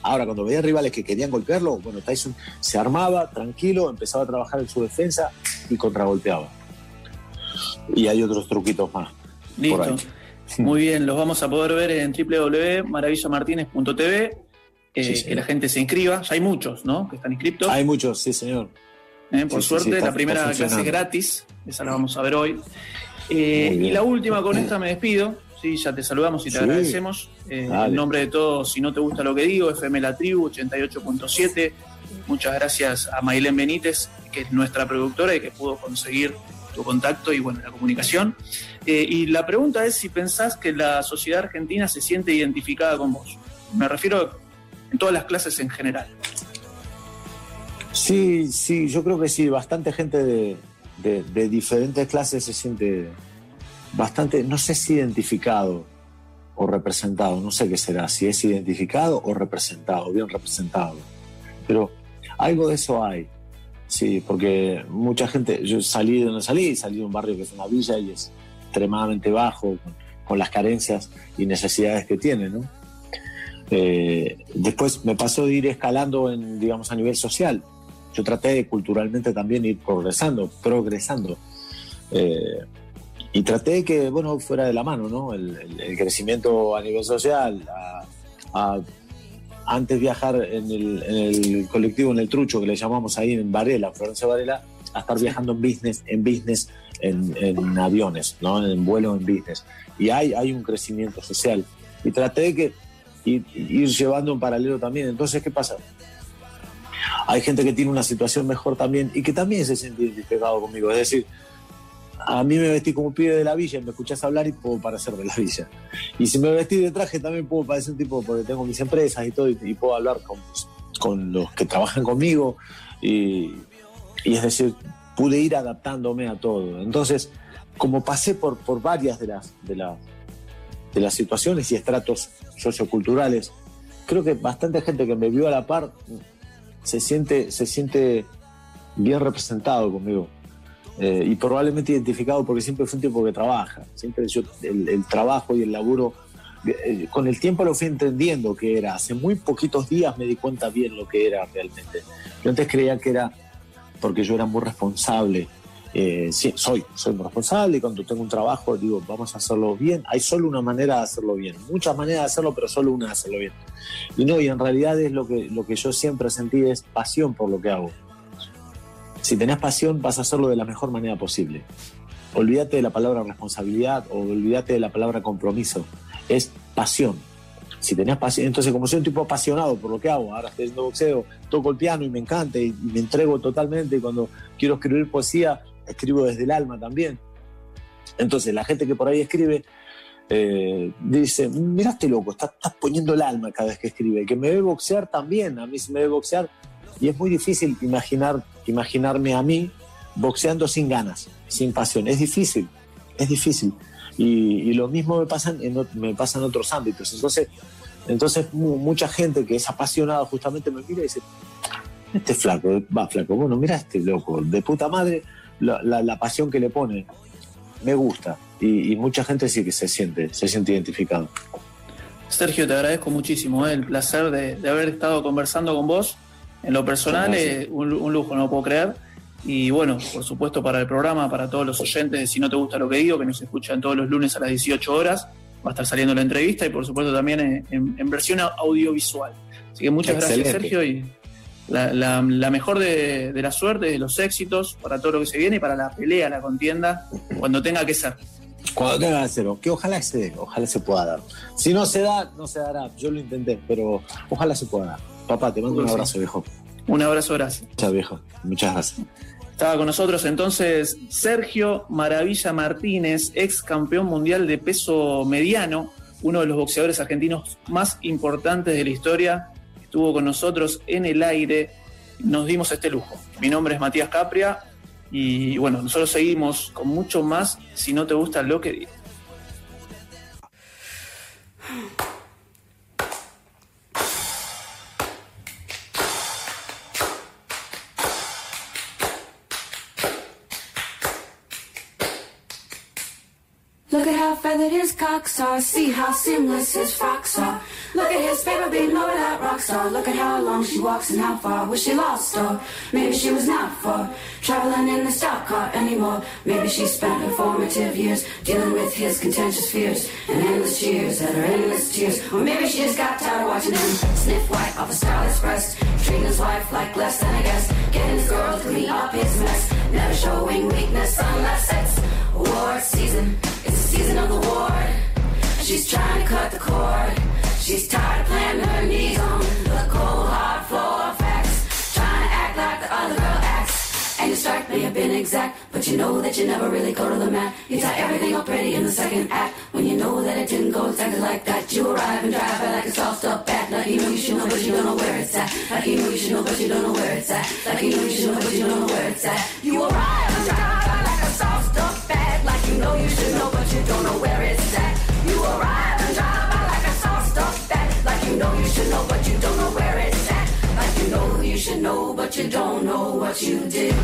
Ahora, cuando veía rivales que querían golpearlo, bueno, Tyson se armaba tranquilo, empezaba a trabajar en su defensa y contragolpeaba. Y hay otros truquitos más. Listo. Muy bien, los vamos a poder ver en www.maravillamartinez.tv. Eh, que la gente se inscriba. Ya hay muchos, ¿no? Que están inscritos. Hay muchos, sí, señor. Eh, por suerte, la primera clase es gratis. Esa la vamos a ver hoy. Eh, y la última, con esta me despido. Sí, ya te saludamos y te agradecemos. en nombre de todos, si no te gusta lo que digo, FM La Tribu 88.7. Muchas gracias a Mailén Benítez, que es nuestra productora y que pudo conseguir tu contacto y bueno, la comunicación. Eh, y la pregunta es si pensás que la sociedad argentina se siente identificada con vos. Me refiero en todas las clases en general. Sí, sí, yo creo que sí, bastante gente de, de, diferentes clases se siente bastante, no sé si identificado o representado, no sé qué será, si es identificado o representado, bien representado. Pero algo de eso hay. Sí, porque mucha gente, yo salí de donde salí, salí de un barrio que es una villa y es extremadamente bajo, con, las carencias y necesidades que tiene, ¿no? Eh, después me pasó de ir escalando, en, digamos, a nivel social. Yo traté de culturalmente también ir progresando, progresando. Eh, y traté que, bueno, fuera de la mano, ¿no? El, crecimiento a nivel social, a antes viajar en el, colectivo, en el trucho que le llamamos ahí en Varela, Florencia Varela, a estar viajando en business, en business, en, aviones, ¿no? en vuelo en business. Y hay, hay un crecimiento social. Y traté de que ir, ir llevando un paralelo también. Entonces, ¿qué pasa? Hay gente que tiene una situación mejor también y que también se siente identificado conmigo. Es decir, a mí me vestí como pibe de la villa y me escuchás hablar y puedo parecer de la villa. Y si me vestí de traje también puedo parecer un tipo, porque tengo mis empresas y todo, y, puedo hablar con, con, los que trabajan conmigo. Y, es decir, pude ir adaptándome a todo. Entonces, como pasé por, por varias de las, de, de las situaciones y estratos socioculturales, creo que bastante gente que me vio a la par se siente, se siente bien representado conmigo. Eh, y probablemente identificado porque siempre fue un tipo que trabaja, siempre yo, el, trabajo y el laburo, eh, con el tiempo lo fui entendiendo que era, hace muy poquitos días me di cuenta bien lo que era realmente. Yo antes creía que era porque yo era muy responsable, eh, sí, soy, soy muy responsable y cuando tengo un trabajo digo, vamos a hacerlo bien, hay solo una manera de hacerlo bien, muchas maneras de hacerlo, pero solo una de hacerlo bien. Y no, y en realidad es lo que, lo que yo siempre sentí es pasión por lo que hago si tenés pasión, vas a hacerlo de la mejor manera posible. Olvídate de la palabra responsabilidad o olvídate de la palabra compromiso. Es pasión. Si tenés pasión, entonces como soy un tipo apasionado por lo que hago, ahora estoy haciendo boxeo, toco el piano y me encanta y, me entrego totalmente. Cuando quiero escribir poesía, escribo desde el alma también. Entonces la gente que por ahí escribe eh, dice, miraste loco, estás, estás, poniendo el alma cada vez que escribe. Que me ve boxear también, a mí se me ve boxear y es muy difícil imaginar, imaginarme a mí boxeando sin ganas, sin pasión. Es difícil, es difícil. Y, lo mismo me pasa en, me pasa en otros ámbitos. Entonces, entonces mucha gente que es apasionada justamente me mira y dice, este flaco, va flaco, bueno, mira este loco, de puta madre, la, pasión que le pone, me gusta. Y, mucha gente sí que se siente, se siente identificado. Sergio, te agradezco muchísimo ¿eh? el placer de, de haber estado conversando con vos en lo personal, es un, lujo, no lo puedo creer. Y bueno, por supuesto para el programa, para todos los oyentes, si no te gusta lo que digo, que nos escuchan todos los lunes a las 18 horas, va a estar saliendo la entrevista y por supuesto también en, versión audiovisual. Así que muchas gracias Sergio y la, mejor de, la suerte, de los éxitos para todo lo que se viene y para la pelea, la contienda, cuando tenga que ser. Cuando tenga que ser, que ojalá se dé, ojalá se pueda dar. Si no se da, no se dará. Yo lo intenté, pero ojalá se pueda dar. Papá, te mando un abrazo, viejo. Un abrazo, gracias. Muchas, viejo. Muchas gracias. Estaba con nosotros entonces Sergio Maravilla Martínez, ex campeón mundial de peso mediano, uno de los boxeadores argentinos más importantes de la historia. Estuvo con nosotros en el aire. Nos dimos este lujo. Mi nombre es Matías Capria y bueno, nosotros seguimos con mucho más si no te gusta lo que his cocks are. See how seamless his frocks are. Look at his favorite being over that rock star. Look at how long she walks and how far was she lost or maybe she was not for traveling in the stock car anymore. Maybe she spent her formative years dealing with his contentious fears and endless cheers at her endless tears. Or maybe she just got tired of watching him sniff white off a starless breast, treating his wife like less than a guest, getting his girl to clean up his mess, never showing weakness unless it's war season. It's the season of the war. She's trying to cut the cord. She's tired of planting her knees on the cold hard floor of facts. Trying to act like the other girl acts. And your strike may have been exact, but you know that you never really go to the mat. You tie everything up pretty in the second act. When you know that it didn't go exactly like that, you arrive and drive by like it's all stuff back. Like you know you should know, but you don't know where it's at. Like you know you should know, but you don't know where it's at. Like you know you should know, but you don't know where it's at. You arrive and drive you know you should know, but you don't know where it's at. You arrive and drive by like a soft stuff bag. Like you know you should know, but you don't know where it's at. Like you know you should know, but you don't know what you did.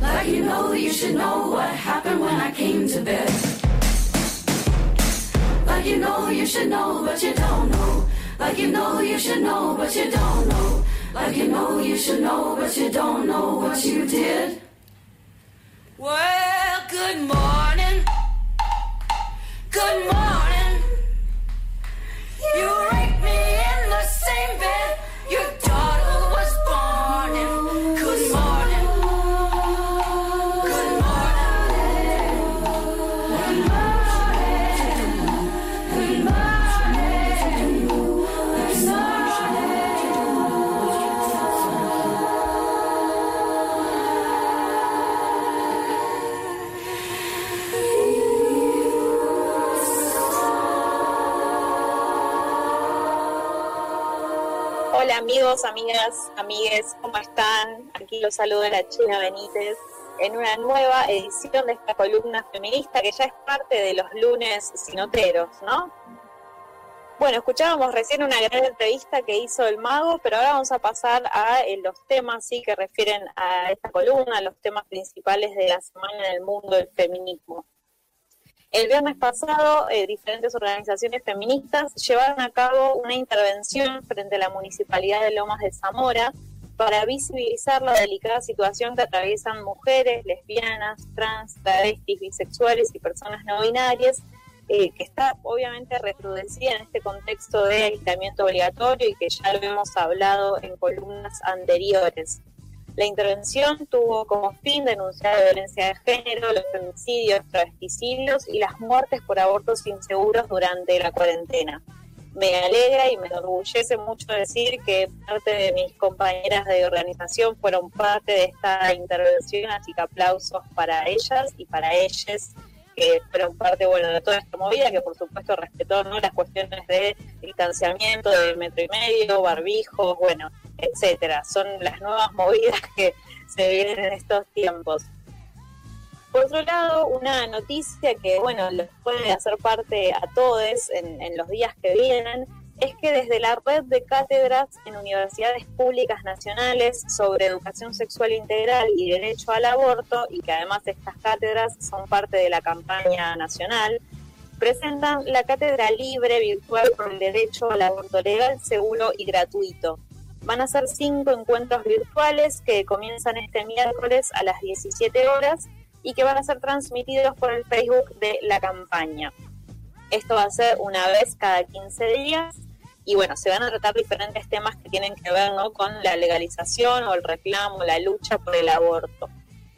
Like you know you should know what happened when I came to bed. Like you know you should know, but you don't know. Like you know you should know, but you don't know. Like you know you should know, but you don't know what you did. Well, good morning. Good morning. You raped me in the same bed Amigos, amigas, amigues, ¿cómo están? Aquí los saluda la China Benítez en una nueva edición de esta columna feminista que ya es parte de los lunes sinoteros, ¿no? Bueno, escuchábamos recién una gran entrevista que hizo el mago, pero ahora vamos a pasar a eh, los temas sí que refieren a esta columna, los temas principales de la semana en el mundo del feminismo. El viernes pasado, eh, diferentes organizaciones feministas llevaron a cabo una intervención frente a la Municipalidad de Lomas de Zamora para visibilizar la delicada situación que atraviesan mujeres, lesbianas, trans, travestis, bisexuales y personas no binarias, eh, que está obviamente recrudecida en este contexto de aislamiento obligatorio y que ya lo hemos hablado en columnas anteriores. La intervención tuvo como fin denunciar la violencia de género, los femicidios, travesticidios y las muertes por abortos inseguros durante la cuarentena. Me alegra y me enorgullece mucho decir que parte de mis compañeras de organización fueron parte de esta intervención, así que aplausos para ellas y para ellas que fueron parte bueno de toda esta movida, que por supuesto respetó ¿no? las cuestiones de distanciamiento, de metro y medio, barbijos, bueno, etcétera. Son las nuevas movidas que se vienen en estos tiempos. Por otro lado, una noticia que, bueno, les puede hacer parte a todos en, en los días que vienen, es que desde la red de cátedras en universidades públicas nacionales sobre educación sexual integral y derecho al aborto, y que además estas cátedras son parte de la campaña nacional, presentan la cátedra libre virtual por el derecho al aborto legal, seguro y gratuito. Van a ser cinco encuentros virtuales que comienzan este miércoles a las 17 horas y que van a ser transmitidos por el Facebook de la campaña. Esto va a ser una vez cada 15 días y bueno, se van a tratar diferentes temas que tienen que ver ¿no? con la legalización o el reclamo, la lucha por el aborto.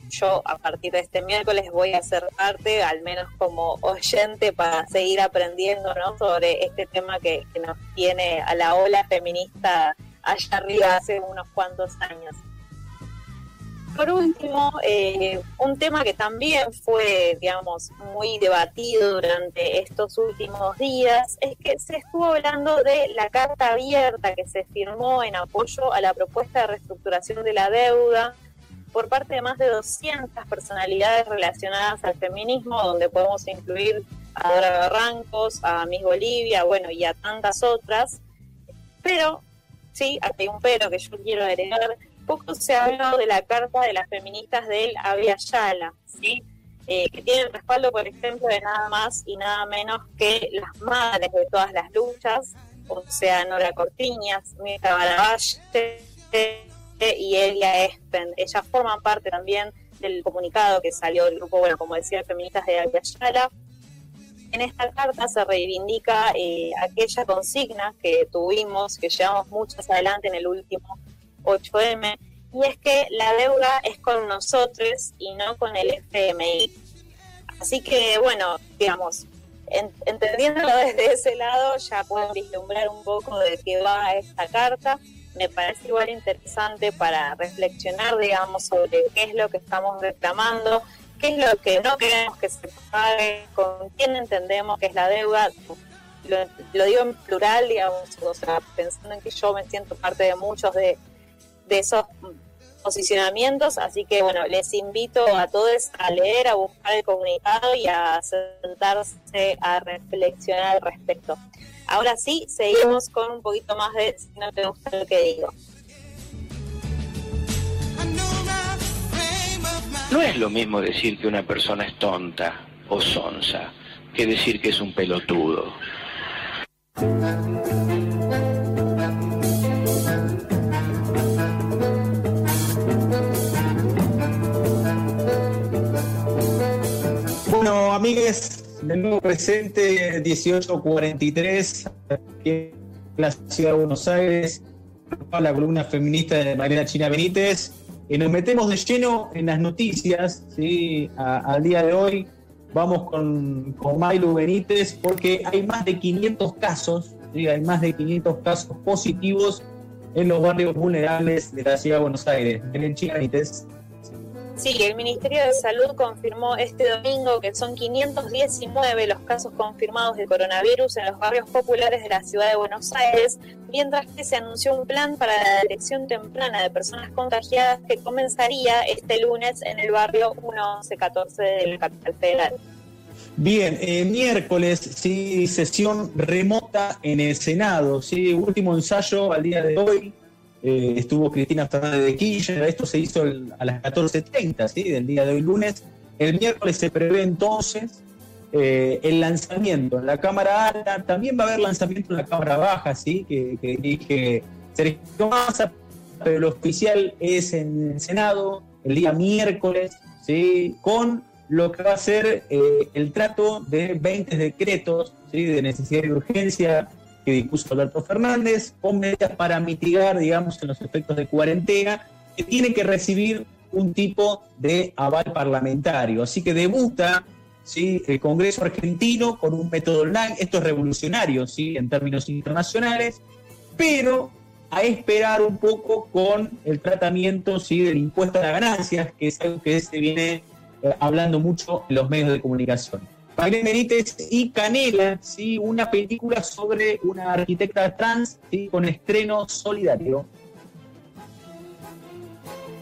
Yo a partir de este miércoles voy a ser parte, al menos como oyente, para seguir aprendiendo ¿no? sobre este tema que, que nos tiene a la ola feminista allá arriba hace unos cuantos años. Por último, eh, un tema que también fue, digamos, muy debatido durante estos últimos días es que se estuvo hablando de la carta abierta que se firmó en apoyo a la propuesta de reestructuración de la deuda por parte de más de 200 personalidades relacionadas al feminismo, donde podemos incluir a Dora Barrancos, a Miss Bolivia, bueno, y a tantas otras. Pero, sí, hay un pero que yo quiero agregar, poco se habló de la carta de las feministas de él Avia Yala, ¿sí? eh, que tienen respaldo, por ejemplo, de nada más y nada menos que las madres de todas las luchas, o sea, Nora Cortiñas, Mirta Baravalle y Elia Espen. Ellas forman parte también del comunicado que salió del grupo, bueno, como decía, Feministas de Ayala. En esta carta se reivindica eh, aquella consigna que tuvimos, que llevamos muchas adelante en el último 8M, y es que la deuda es con nosotros y no con el FMI. Así que, bueno, digamos, entendiéndolo desde ese lado, ya pueden vislumbrar un poco de qué va esta carta. Me parece igual interesante para reflexionar, digamos, sobre qué es lo que estamos reclamando, qué es lo que no queremos que se pague, con quién entendemos que es la deuda. Lo, lo digo en plural, digamos, o sea, pensando en que yo me siento parte de muchos de de esos posicionamientos, así que bueno, les invito a todos a leer, a buscar el comunicado y a sentarse a reflexionar al respecto. Ahora sí, seguimos con un poquito más de si no te gusta lo que digo. No es lo mismo decir que una persona es tonta o sonsa que decir que es un pelotudo. Amigues, de nuevo presente, 1843, aquí en la ciudad de Buenos Aires, la columna feminista de Mariana China Benítez. Y nos metemos de lleno en las noticias, ¿sí? al día de hoy vamos con, con Mailu Benítez porque hay más de 500 casos, ¿sí? hay más de 500 casos positivos en los barrios vulnerables de la ciudad de Buenos Aires. China Benítez. Sí, el Ministerio de Salud confirmó este domingo que son 519 los casos confirmados de coronavirus en los barrios populares de la ciudad de Buenos Aires, mientras que se anunció un plan para la detección temprana de personas contagiadas que comenzaría este lunes en el barrio 1114 del Capital Federal. Bien, eh, miércoles, sí, sesión remota en el Senado, sí, último ensayo al día de hoy, eh, estuvo Cristina Fernández de Kirchner, esto se hizo a las 14.30 ¿sí? del día de hoy lunes. El miércoles se prevé entonces eh, el lanzamiento en la Cámara Alta, también va a haber lanzamiento en la Cámara Baja, ¿sí? que, dirige Sergio Massa, pero lo oficial es en el Senado el día miércoles, ¿sí? con lo que va a ser eh, el trato de 20 decretos ¿sí? de necesidad y urgencia que dispuso Alberto Fernández, con medidas para mitigar, digamos, los efectos de cuarentena, que tiene que recibir un tipo de aval parlamentario. Así que debuta ¿sí? el Congreso argentino con un método online, esto es revolucionario ¿sí? en términos internacionales, pero a esperar un poco con el tratamiento ¿sí? del impuesto a las ganancias, que es algo que se viene eh, hablando mucho en los medios de comunicación. María Benítez y Canela, ¿sí? una película sobre una arquitecta trans ¿sí? con estreno solidario.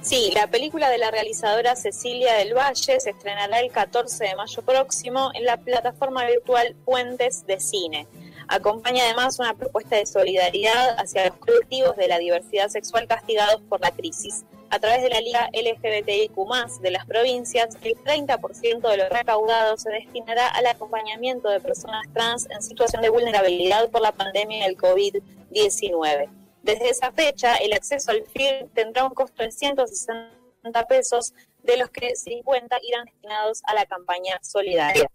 Sí, la película de la realizadora Cecilia del Valle se estrenará el 14 de mayo próximo en la plataforma virtual Puentes de Cine. Acompaña además una propuesta de solidaridad hacia los colectivos de la diversidad sexual castigados por la crisis a través de la Liga LGBTIQ de las provincias, el 30% de lo recaudado se destinará al acompañamiento de personas trans en situación de vulnerabilidad por la pandemia del COVID-19. Desde esa fecha, el acceso al FIR tendrá un costo de 160 pesos, de los que 50 irán destinados a la campaña solidaria.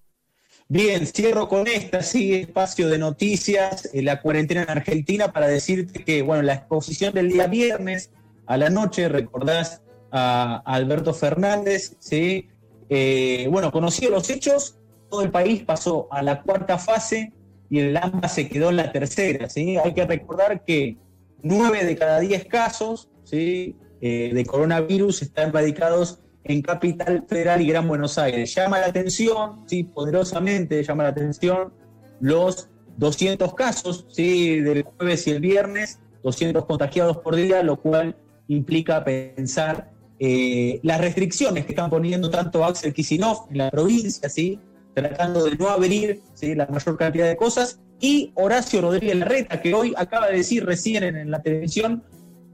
Bien, cierro con esta, sí, espacio de noticias, en la cuarentena en Argentina, para decirte que, bueno, la exposición del día viernes a la noche, recordás a, Alberto Fernández, ¿sí? Eh, bueno, conocido los hechos, todo el país pasó a la cuarta fase y el AMBA se quedó en la tercera, ¿sí? Hay que recordar que nueve de cada diez casos, ¿sí? Eh, de coronavirus están radicados en Capital Federal y Gran Buenos Aires. Llama la atención, sí, poderosamente llama la atención los 200 casos, sí, del jueves y el viernes, 200 contagiados por día, lo cual implica pensar eh, las restricciones que están poniendo tanto Axel Kisinov en la provincia, ¿sí? tratando de no abrir ¿sí? la mayor cantidad de cosas, y Horacio Rodríguez Larreta, que hoy acaba de decir recién en, la televisión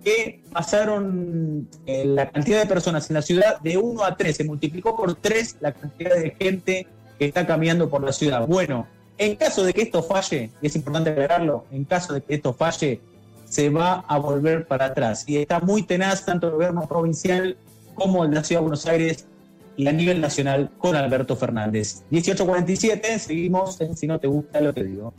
que pasaron eh, la cantidad de personas en la ciudad de 1 a 3, se multiplicó por 3 la cantidad de gente que está caminando por la ciudad. Bueno, en caso de que esto falle, y es importante aclararlo, en caso de que esto falle, se va a volver para atrás. Y está muy tenaz tanto el gobierno provincial como el de la Ciudad de Buenos Aires y a nivel nacional con Alberto Fernández. 1847, seguimos Si no te gusta lo que digo.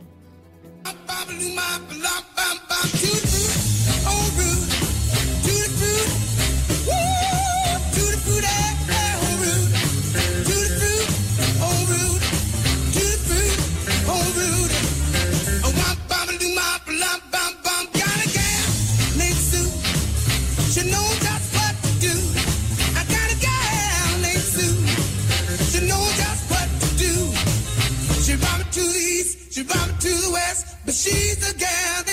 But she's the gal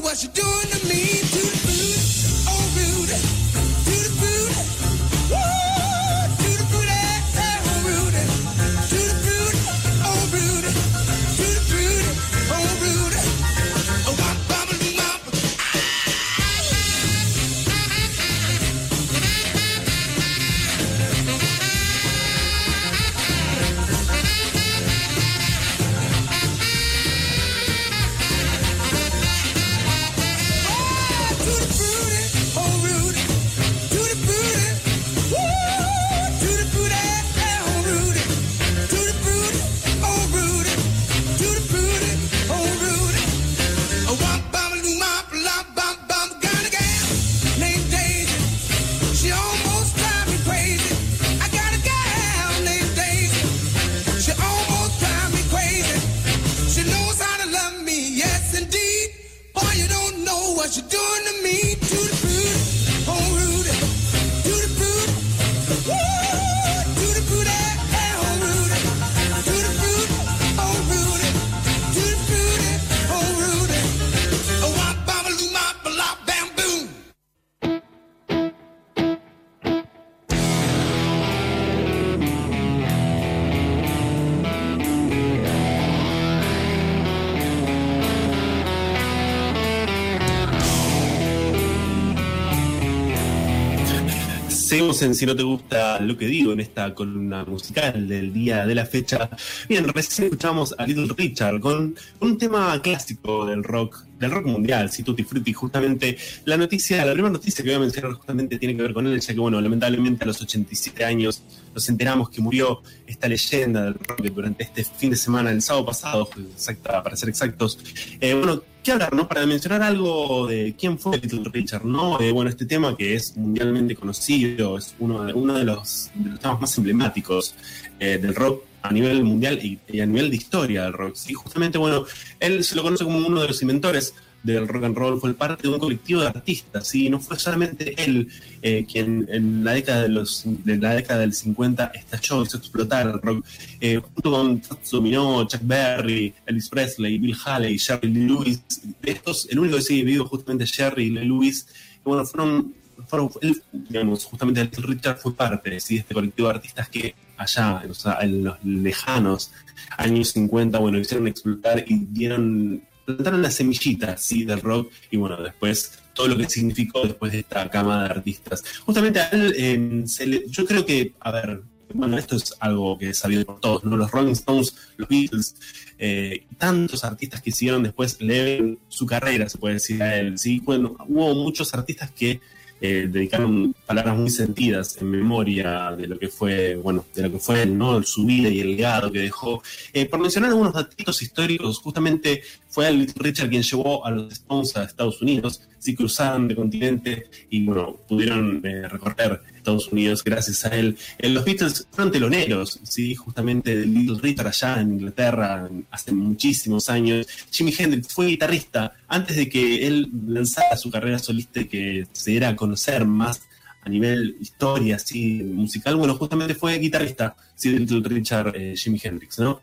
what you're doing to me. To Seguimos en Si no te gusta lo que digo en esta columna musical del día de la fecha. Bien, recién escuchamos a Little Richard con un tema clásico del rock, del rock mundial, si Tutti Frutti. Justamente la noticia, la primera noticia que voy a mencionar justamente tiene que ver con él, ya que bueno, lamentablemente a los 87 años nos enteramos que murió esta leyenda del rock durante este fin de semana, el sábado pasado, exacta, para ser exactos. Eh, bueno, ¿qué hablar, no? Para mencionar algo de quién fue Little Richard, ¿no? Eh, bueno, este tema que es mundialmente conocido, es uno de, uno de, los, de temas más emblemáticos eh, del rock a nivel mundial y, y, a nivel de historia del rock. Y justamente, bueno, él se lo conoce como uno de los inventores del rock and roll, fue parte de un colectivo de artistas, y no fue solamente él eh, quien en la década de los de la década del 50 estalló, hizo explotar el rock, eh, junto con Dominó, Chuck Berry, Elvis Presley, Bill Haley, Jerry Lewis, de estos, el único que sigue vivo justamente Jerry Lee Lewis, que bueno, fueron, fueron él, digamos, justamente Little Richard fue parte ¿sí? de este colectivo de artistas que allá, o sea, en los lejanos años 50, bueno, hicieron explotar y dieron plantaron la semillita ¿sí? del rock y bueno, después todo lo que significó después de esta cama de artistas. Justamente a él, le, yo creo que, a ver, bueno, esto es algo que es sabido por todos, ¿no? Los Rolling Stones, los Beatles, eh, tantos artistas que hicieron después leen su carrera, se puede decir a él, ¿sí? Bueno, hubo muchos artistas que eh, dedicaron palabras muy sentidas en memoria de lo que fue, bueno, de lo que fue ¿no? su vida y el legado que dejó. Eh, por mencionar algunos datos históricos, justamente fue el Richard quien llevó a los Stones a Estados Unidos, sí cruzaron de continente y bueno, pudieron eh, recorrer Estados Unidos gracias a él. Eh, los Beatles fueron teloneros, sí, justamente de Little Richard allá en Inglaterra hace muchísimos años. Jimi Hendrix fue guitarrista antes de que él lanzara su carrera solista que se diera a conocer más a nivel historia, así, musical, bueno, justamente fue guitarrista, sí, Little Richard, eh, Jimi Hendrix, ¿no?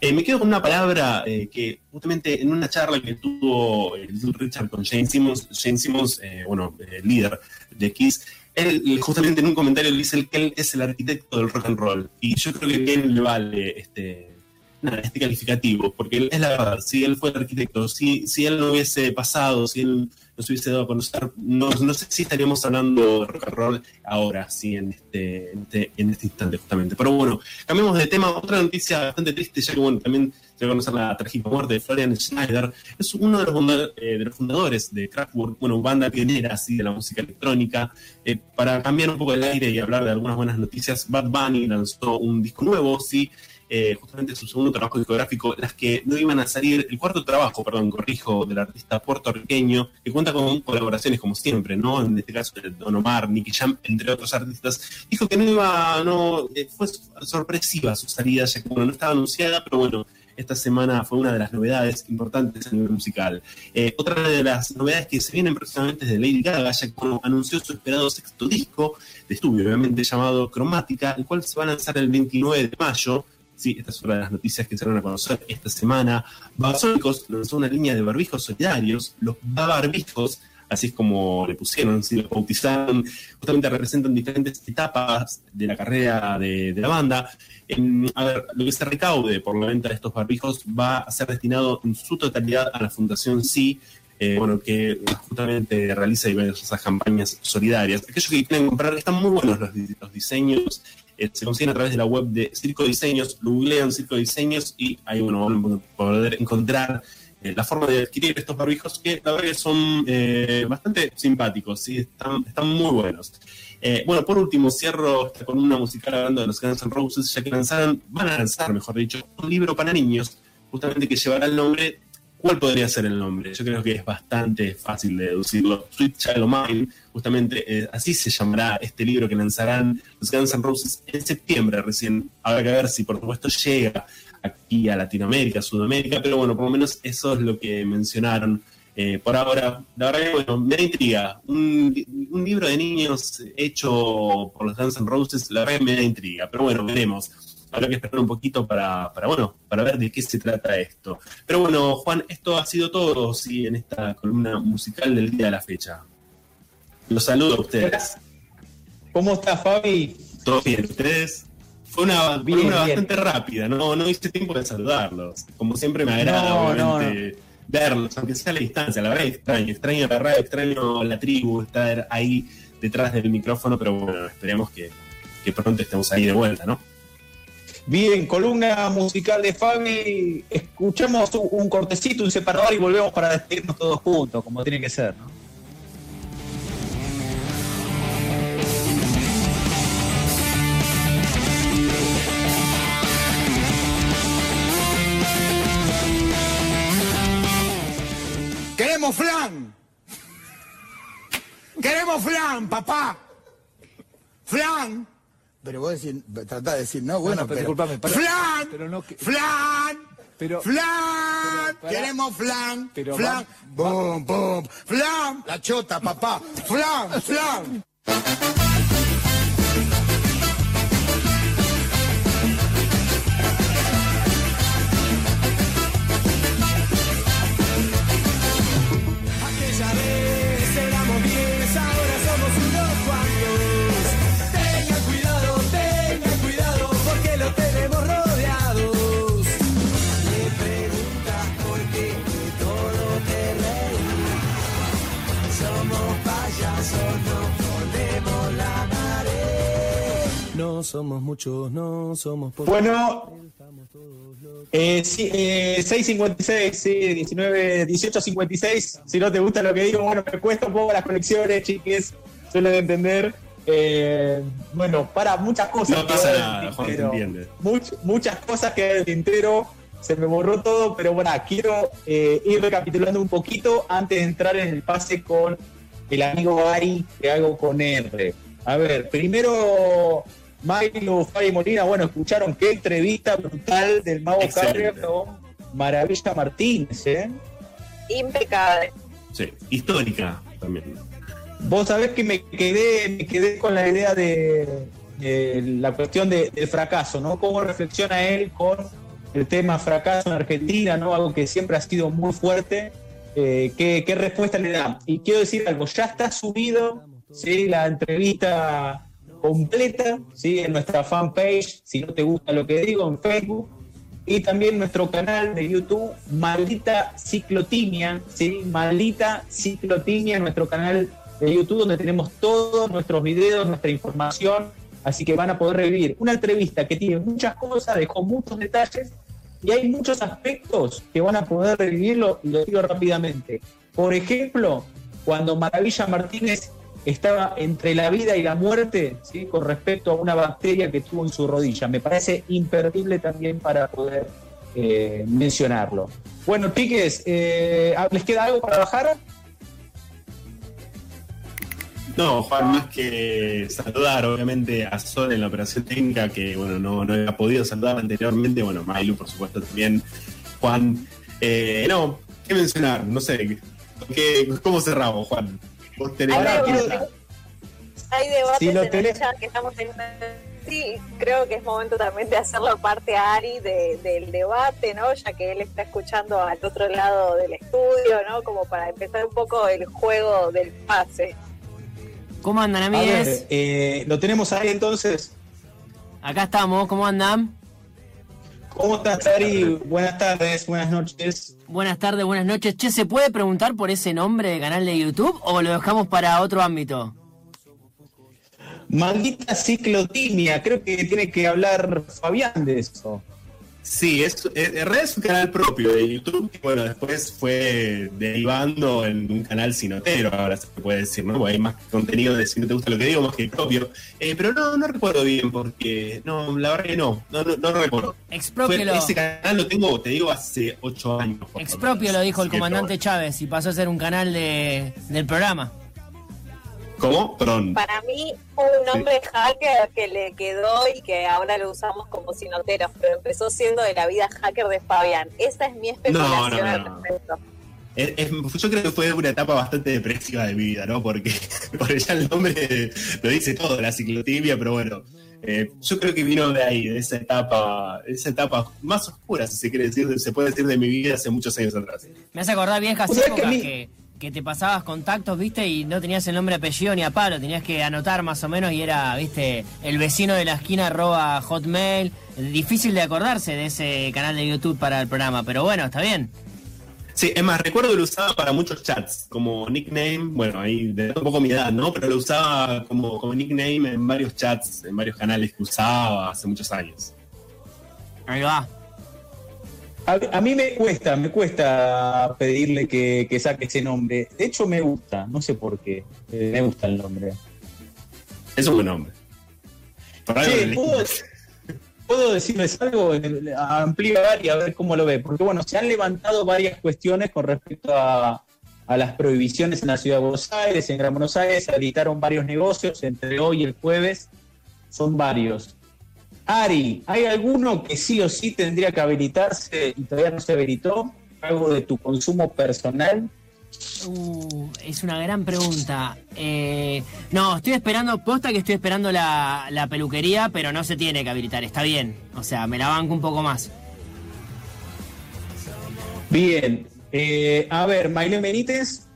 Eh, me quedo con una palabra eh, que justamente en una charla que tuvo Richard con Jane Simmons, Jane Simmons, eh, bueno, eh, líder de Kiss, él justamente en un comentario le dice que él es el arquitecto del rock and roll. Y yo creo que bien le vale este, este calificativo, porque él- es la verdad, si él fue el arquitecto, si, si él no hubiese pasado, si él nos hubiese dado a conocer, no, no sé si estaríamos hablando de rock and roll ahora, sí, en este, en este, en este instante justamente. Pero bueno, cambiemos de tema. Otra noticia bastante triste, ya que bueno, también se va a conocer la trágica muerte de Florian Schneider. Es uno de los, eh, de los fundadores de Kraftwerk, bueno, banda pionera así de la música electrónica. Eh, para cambiar un poco el aire y hablar de algunas buenas noticias, Bad Bunny lanzó un disco nuevo, sí, eh, justamente su segundo trabajo discográfico, las que no iban a salir, el cuarto trabajo, perdón, corrijo, del artista puertorriqueño, que cuenta con colaboraciones como siempre, ¿no? En este caso, Don Omar, Nicky Jam, entre otros artistas, dijo que no iba, no, fue sorpresiva su salida, ya que no estaba anunciada, pero bueno, esta semana fue una de las novedades importantes a nivel musical. Eh, otra de las novedades que se vienen próximamente es de Lady Gaga, ya que anunció su esperado sexto disco de estudio, obviamente llamado Cromática, el cual se va a lanzar el 29 de mayo. Sí, esta es las noticias que se van a conocer esta semana. Babasónicos lanzó una línea de barbijos solidarios, los barbijos, así es como le pusieron, si los bautizaron, justamente representan diferentes etapas de la carrera de, la banda. A ver, lo que se recaude por la venta de estos barbijos va a ser destinado en su totalidad a la Fundación Sí, eh, bueno, que justamente realiza diversas campañas solidarias. Aquellos que quieren comprar, están muy buenos los diseños, eh, se consiguen a través de la web de Circo Diseños, lo googlean Circo Diseños y ahí bueno, van a poder encontrar eh, la forma de adquirir estos barbijos que la verdad que son eh, bastante simpáticos, ¿sí? están, muy buenos. Eh, bueno, por último, cierro esta columna musical hablando de los Guns N' Roses, ya que lanzaron, van a lanzar, mejor dicho, un libro para niños, justamente que llevará el nombre. ¿Cuál podría ser el nombre? Yo creo que es bastante fácil de deducirlo. Sweet Child of Mine, justamente eh, así se llamará este libro que lanzarán los Guns N' Roses en septiembre recién. Habrá que ver si por supuesto llega aquí a Latinoamérica, Sudamérica, pero bueno, por lo menos eso es lo que mencionaron. Eh, por ahora, la verdad que bueno, me da intriga. Un, li- un libro de niños hecho por los Guns N' Roses, la verdad que me da intriga, pero bueno, veremos. Habrá que esperar un poquito para, para, bueno, para ver de qué se trata esto. Pero bueno, Juan, esto ha sido todo, sí, en esta columna musical del día de la fecha. Los saludo a ustedes. ¿Cómo estás, Fabi? ¿Todo bien? ¿Ustedes? Fue una Bien, columna bien. bastante rápida, no, no hice tiempo de saludarlos. Como siempre me agrada, No, no, obviamente, verlos, aunque sea a la distancia. La verdad es extraño, extraño la radio, extraño la tribu, estar ahí detrás del micrófono, pero bueno, esperemos que, que pronto estemos ahí de vuelta, ¿no? Bien, columna musical de Fabi. Escuchamos un, cortecito, un separador y volvemos para despedirnos todos juntos, como tiene que ser, ¿no? Queremos flan. Queremos flan, papá. Flan. Pero vos decís, tratá de decir, no, bueno, no, pero pero, disculpame, pará. flan, Pero no que- flan, Pero- flan, pero queremos flan, Pero flan, bum, bum, flan, la chota, papá, flan, flan. No somos muchos, no somos pocos. Bueno, eh, sí, eh, 6.56, sí, 19, 18.56. Si no te gusta lo que digo, bueno, me cuesta un poco las conexiones, chiques, suelen entender. Eh, bueno, para muchas cosas. No pasa nada, Juan, tintero. entiende. Much- muchas cosas que hay en el tintero. se me borró todo, pero bueno, quiero eh, ir recapitulando un poquito antes de entrar en el pase con el amigo Ari, que hago con R. A ver, primero Milo, Fabi Molina, bueno, escucharon qué entrevista brutal del Mago. Carrier con Maravilla Martínez, ¿eh? Impecable. Sí, histórica también. Vos sabés que me quedé, me quedé con la idea de, de la cuestión de- del fracaso, ¿no? Cómo reflexiona él con el tema fracaso en Argentina, ¿no? Algo que siempre ha sido muy fuerte. Eh, ¿qué, qué respuesta le da? Y quiero decir algo, ya está subido, ¿sí? La entrevista completa, ¿sí? En nuestra fanpage, si no te gusta lo que digo, en Facebook. Y también nuestro canal de YouTube, Maldita Ciclotimia, ¿sí? Maldita Ciclotimia, nuestro canal de YouTube, donde tenemos todos nuestros videos, nuestra información, así que van a poder revivir una entrevista que tiene muchas cosas, dejó muchos detalles y hay muchos aspectos que van a poder revivirlo, y lo digo rápidamente. Por ejemplo, cuando Maravilla Martínez estaba entre la vida y la muerte, ¿sí? con respecto a una bacteria que tuvo en su rodilla. Me parece imperdible también para poder eh, mencionarlo. Bueno, chiques, eh, ¿les queda algo para bajar? No, Juan, más que saludar, obviamente, a Sol en la operación técnica, que bueno, no, no había podido saludar anteriormente. Bueno, Mailu, por supuesto, también. Juan. Eh, no, ¿qué mencionar? No sé. ¿qué- ¿Cómo cerramos, Juan? Vos tenés Hay la debate, hay debates Si lo en tenés- el chat que estamos teniendo. Sí, creo que es momento también de hacerlo parte a Ari de- del debate, ¿no? Ya que él está escuchando al otro lado del estudio, ¿no? Como para empezar un poco el juego del pase. ¿Cómo andan, A amigues? ver, eh, lo tenemos ahí entonces. Acá estamos, ¿cómo andan? ¿Cómo estás, Ari? Buenas tardes, buenas noches. Buenas tardes, buenas noches. Che, ¿se puede preguntar por ese nombre de canal de YouTube o lo dejamos para otro ámbito? Maldita ciclotimia, creo que tiene que hablar Fabián de eso. Sí, es, es- es un canal propio de YouTube, que bueno, después fue derivando en un canal sinotero, ahora se puede decir, ¿no? Porque hay más contenido de si no te gusta lo que digo, más que propio. Eh, pero no, no recuerdo bien, porque no, la verdad que no, no, no, no recuerdo. Fue- Expropielo. ese canal lo tengo, te digo, hace ocho años. Expropio lo dijo el comandante Chávez y pasó a ser un canal de, del programa. ¿Cómo? Perdón. Para mí, un nombre hacker que le quedó y que ahora lo usamos como sinoteros, pero empezó siendo de la vida hacker de Fabián. Esa es mi especulación No, no, al no. respecto. Es- es- yo creo que fue una etapa bastante depresiva de mi vida, ¿no? Porque, porque ya el nombre lo dice todo, la ciclotimia, pero bueno, eh, yo creo que vino de ahí, de esa etapa, esa etapa más oscura, si se quiere decir, se puede decir de mi vida hace muchos años atrás. Me hace acordar viejas ¿Vos sabés que épocas mí- que, que te pasabas contactos, viste, y no tenías el nombre apellido ni a palo, tenías que anotar más o menos y era, viste, el vecino de la esquina arroba hotmail. Difícil de acordarse de ese canal de YouTube para el programa, pero bueno, está bien. Sí, es más, recuerdo que lo usaba para muchos chats, como nickname, bueno, ahí de un poco mi edad, ¿no? Pero lo usaba como, como nickname en varios chats, en varios canales que usaba hace muchos años. Ahí va. A, a mí me cuesta, me cuesta pedirle que, que saque ese nombre. De hecho, me gusta, no sé por qué. eh, me gusta el nombre. Es un buen nombre. Lo ¿puedo, puedo decirles algo? Amplío a Ari a ver cómo lo ve. Porque, bueno, se han levantado varias cuestiones con respecto a, a las prohibiciones en la ciudad de Buenos Aires, en Gran Buenos Aires. Se habilitaron varios negocios entre hoy y el jueves. Son varios. Ari, ¿hay alguno que sí o sí tendría que habilitarse y todavía no se habilitó? ¿Algo de tu consumo personal? Uh, es una gran pregunta. Eh, no, estoy esperando, posta que estoy esperando la, la peluquería, pero no se tiene que habilitar, está bien. O sea, me la banco un poco más. Bien. Eh, a ver, Maile Benítez.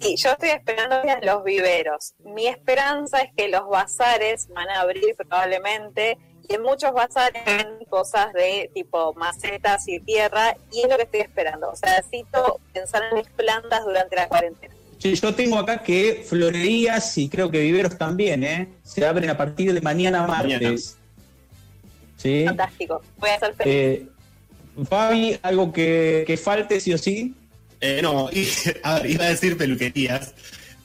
Sí, yo estoy esperando los viveros. Mi esperanza es que los bazares van a abrir probablemente y en muchos bazares venden cosas de tipo macetas y tierra y es lo que estoy esperando. O sea, necesito pensar en mis plantas durante la cuarentena. Che, Yo tengo acá que florerías y creo que viveros también, ¿eh? Se abren a partir de mañana martes. Sí. Fantástico. Voy a ser feliz. Eh, Fabi, ¿algo que, que falte sí o sí? Eh, no, y- a ver, iba a decir peluquerías,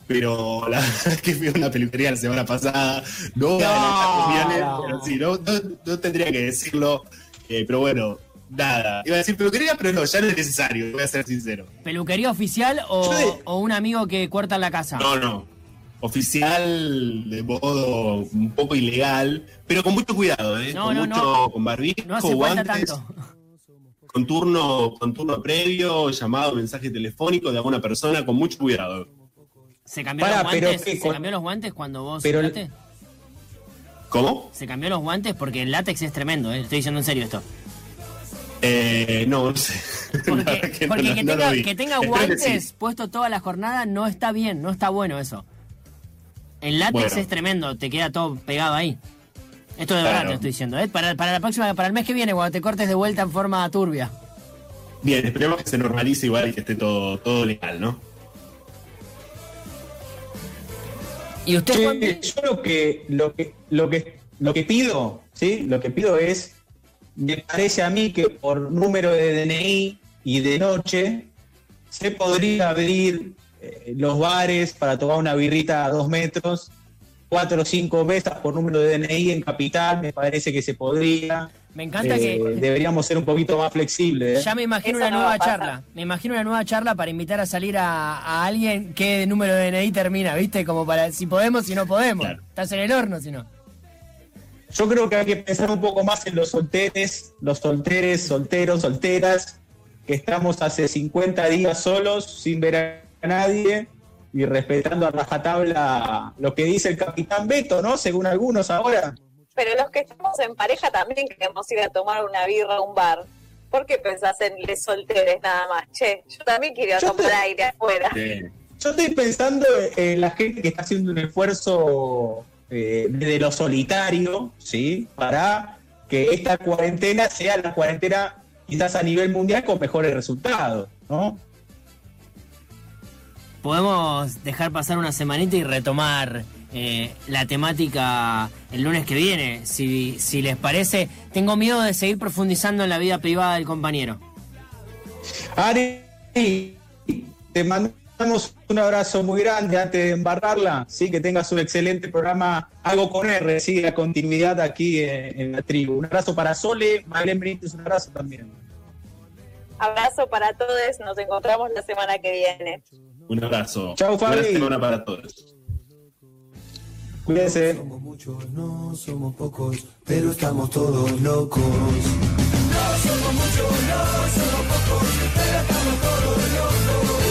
pero la verdad es que fui a una peluquería la semana pasada. No opiniones, pero sí, no, no- no tendría que decirlo. Eh, pero bueno, nada. Iba a decir peluquería, pero no, ya no es necesario, voy a ser sincero. ¿Peluquería oficial o, un amigo que corta en la casa? No, no. Oficial de modo un poco ilegal, pero con mucho cuidado, ¿eh? No, con no, mucho, no. con barbijo, No hace falta tanto. Con turno, con turno previo, llamado, mensaje telefónico de alguna persona, con mucho cuidado. ¿Se cambió los guantes? ¿Se Con- cambió los guantes cuando vos Pero-? ¿Cómo? Se cambió los guantes porque el látex es tremendo, ¿eh? estoy diciendo en serio esto. Eh, no, no sé. Porque, que porque que, no tenga, que que guantes sí. puestos toda la jornada no está bien, no está bueno eso. El látex Bueno. es tremendo, te queda todo pegado ahí. Esto de verdad Claro. te lo estoy diciendo, ¿eh? Para, para la próxima, para el mes que viene, cuando te cortes de vuelta en forma turbia. Bien, esperemos que se normalice igual y que esté todo, todo legal, ¿no? ¿Y usted, yo lo que, lo que, lo que, lo que pido, ¿sí? Lo que pido es, me parece a mí que por número de DNI y de noche se podría abrir eh, los bares para tomar una birrita a dos metros, cuatro o cinco mesas por número de DNI en capital, me parece que se podría. Me encanta Eh, que deberíamos ser un poquito más flexibles. ¿eh? ya me imagino una nueva charla. Me imagino una nueva charla para invitar a salir a, a alguien que número de DNI termina, ¿viste? Como para si podemos, si no podemos. Claro. Estás en el horno, si no. Yo creo que hay que pensar un poco más en los solteres, los solteres, solteros, solteras, que estamos hace 50 días solos, sin ver a nadie y respetando a rajatabla lo que dice el capitán Beto, ¿no? Según algunos ahora. Pero los que estamos en pareja también queremos ir a tomar una birra a un bar. ¿Por qué pensás en les solteres nada más? Che, yo también quiero Yo tomar te- aire afuera. Sí. Yo estoy pensando en la gente que está haciendo un esfuerzo eh, de lo solitario, ¿sí? Para que esta cuarentena sea la cuarentena quizás a nivel mundial con mejores resultados, ¿no? Podemos dejar pasar una semanita y retomar eh, la temática el lunes que viene, si, si les parece. Tengo miedo de seguir profundizando en la vida privada del compañero. Ari, te mandamos un abrazo muy grande antes de embarrarla, sí, que tengas un excelente programa, algo con R, sí, la continuidad aquí en, en la tribu. Un abrazo para Sole, Magdalena Benítez, un abrazo también. Abrazo para todos, nos encontramos la semana que viene. Un abrazo. Chau, Fabi. Buena semana para todos. Cuídense. Somos muchos, no somos pocos, pero estamos todos locos. No somos muchos, no somos pocos, pero estamos todos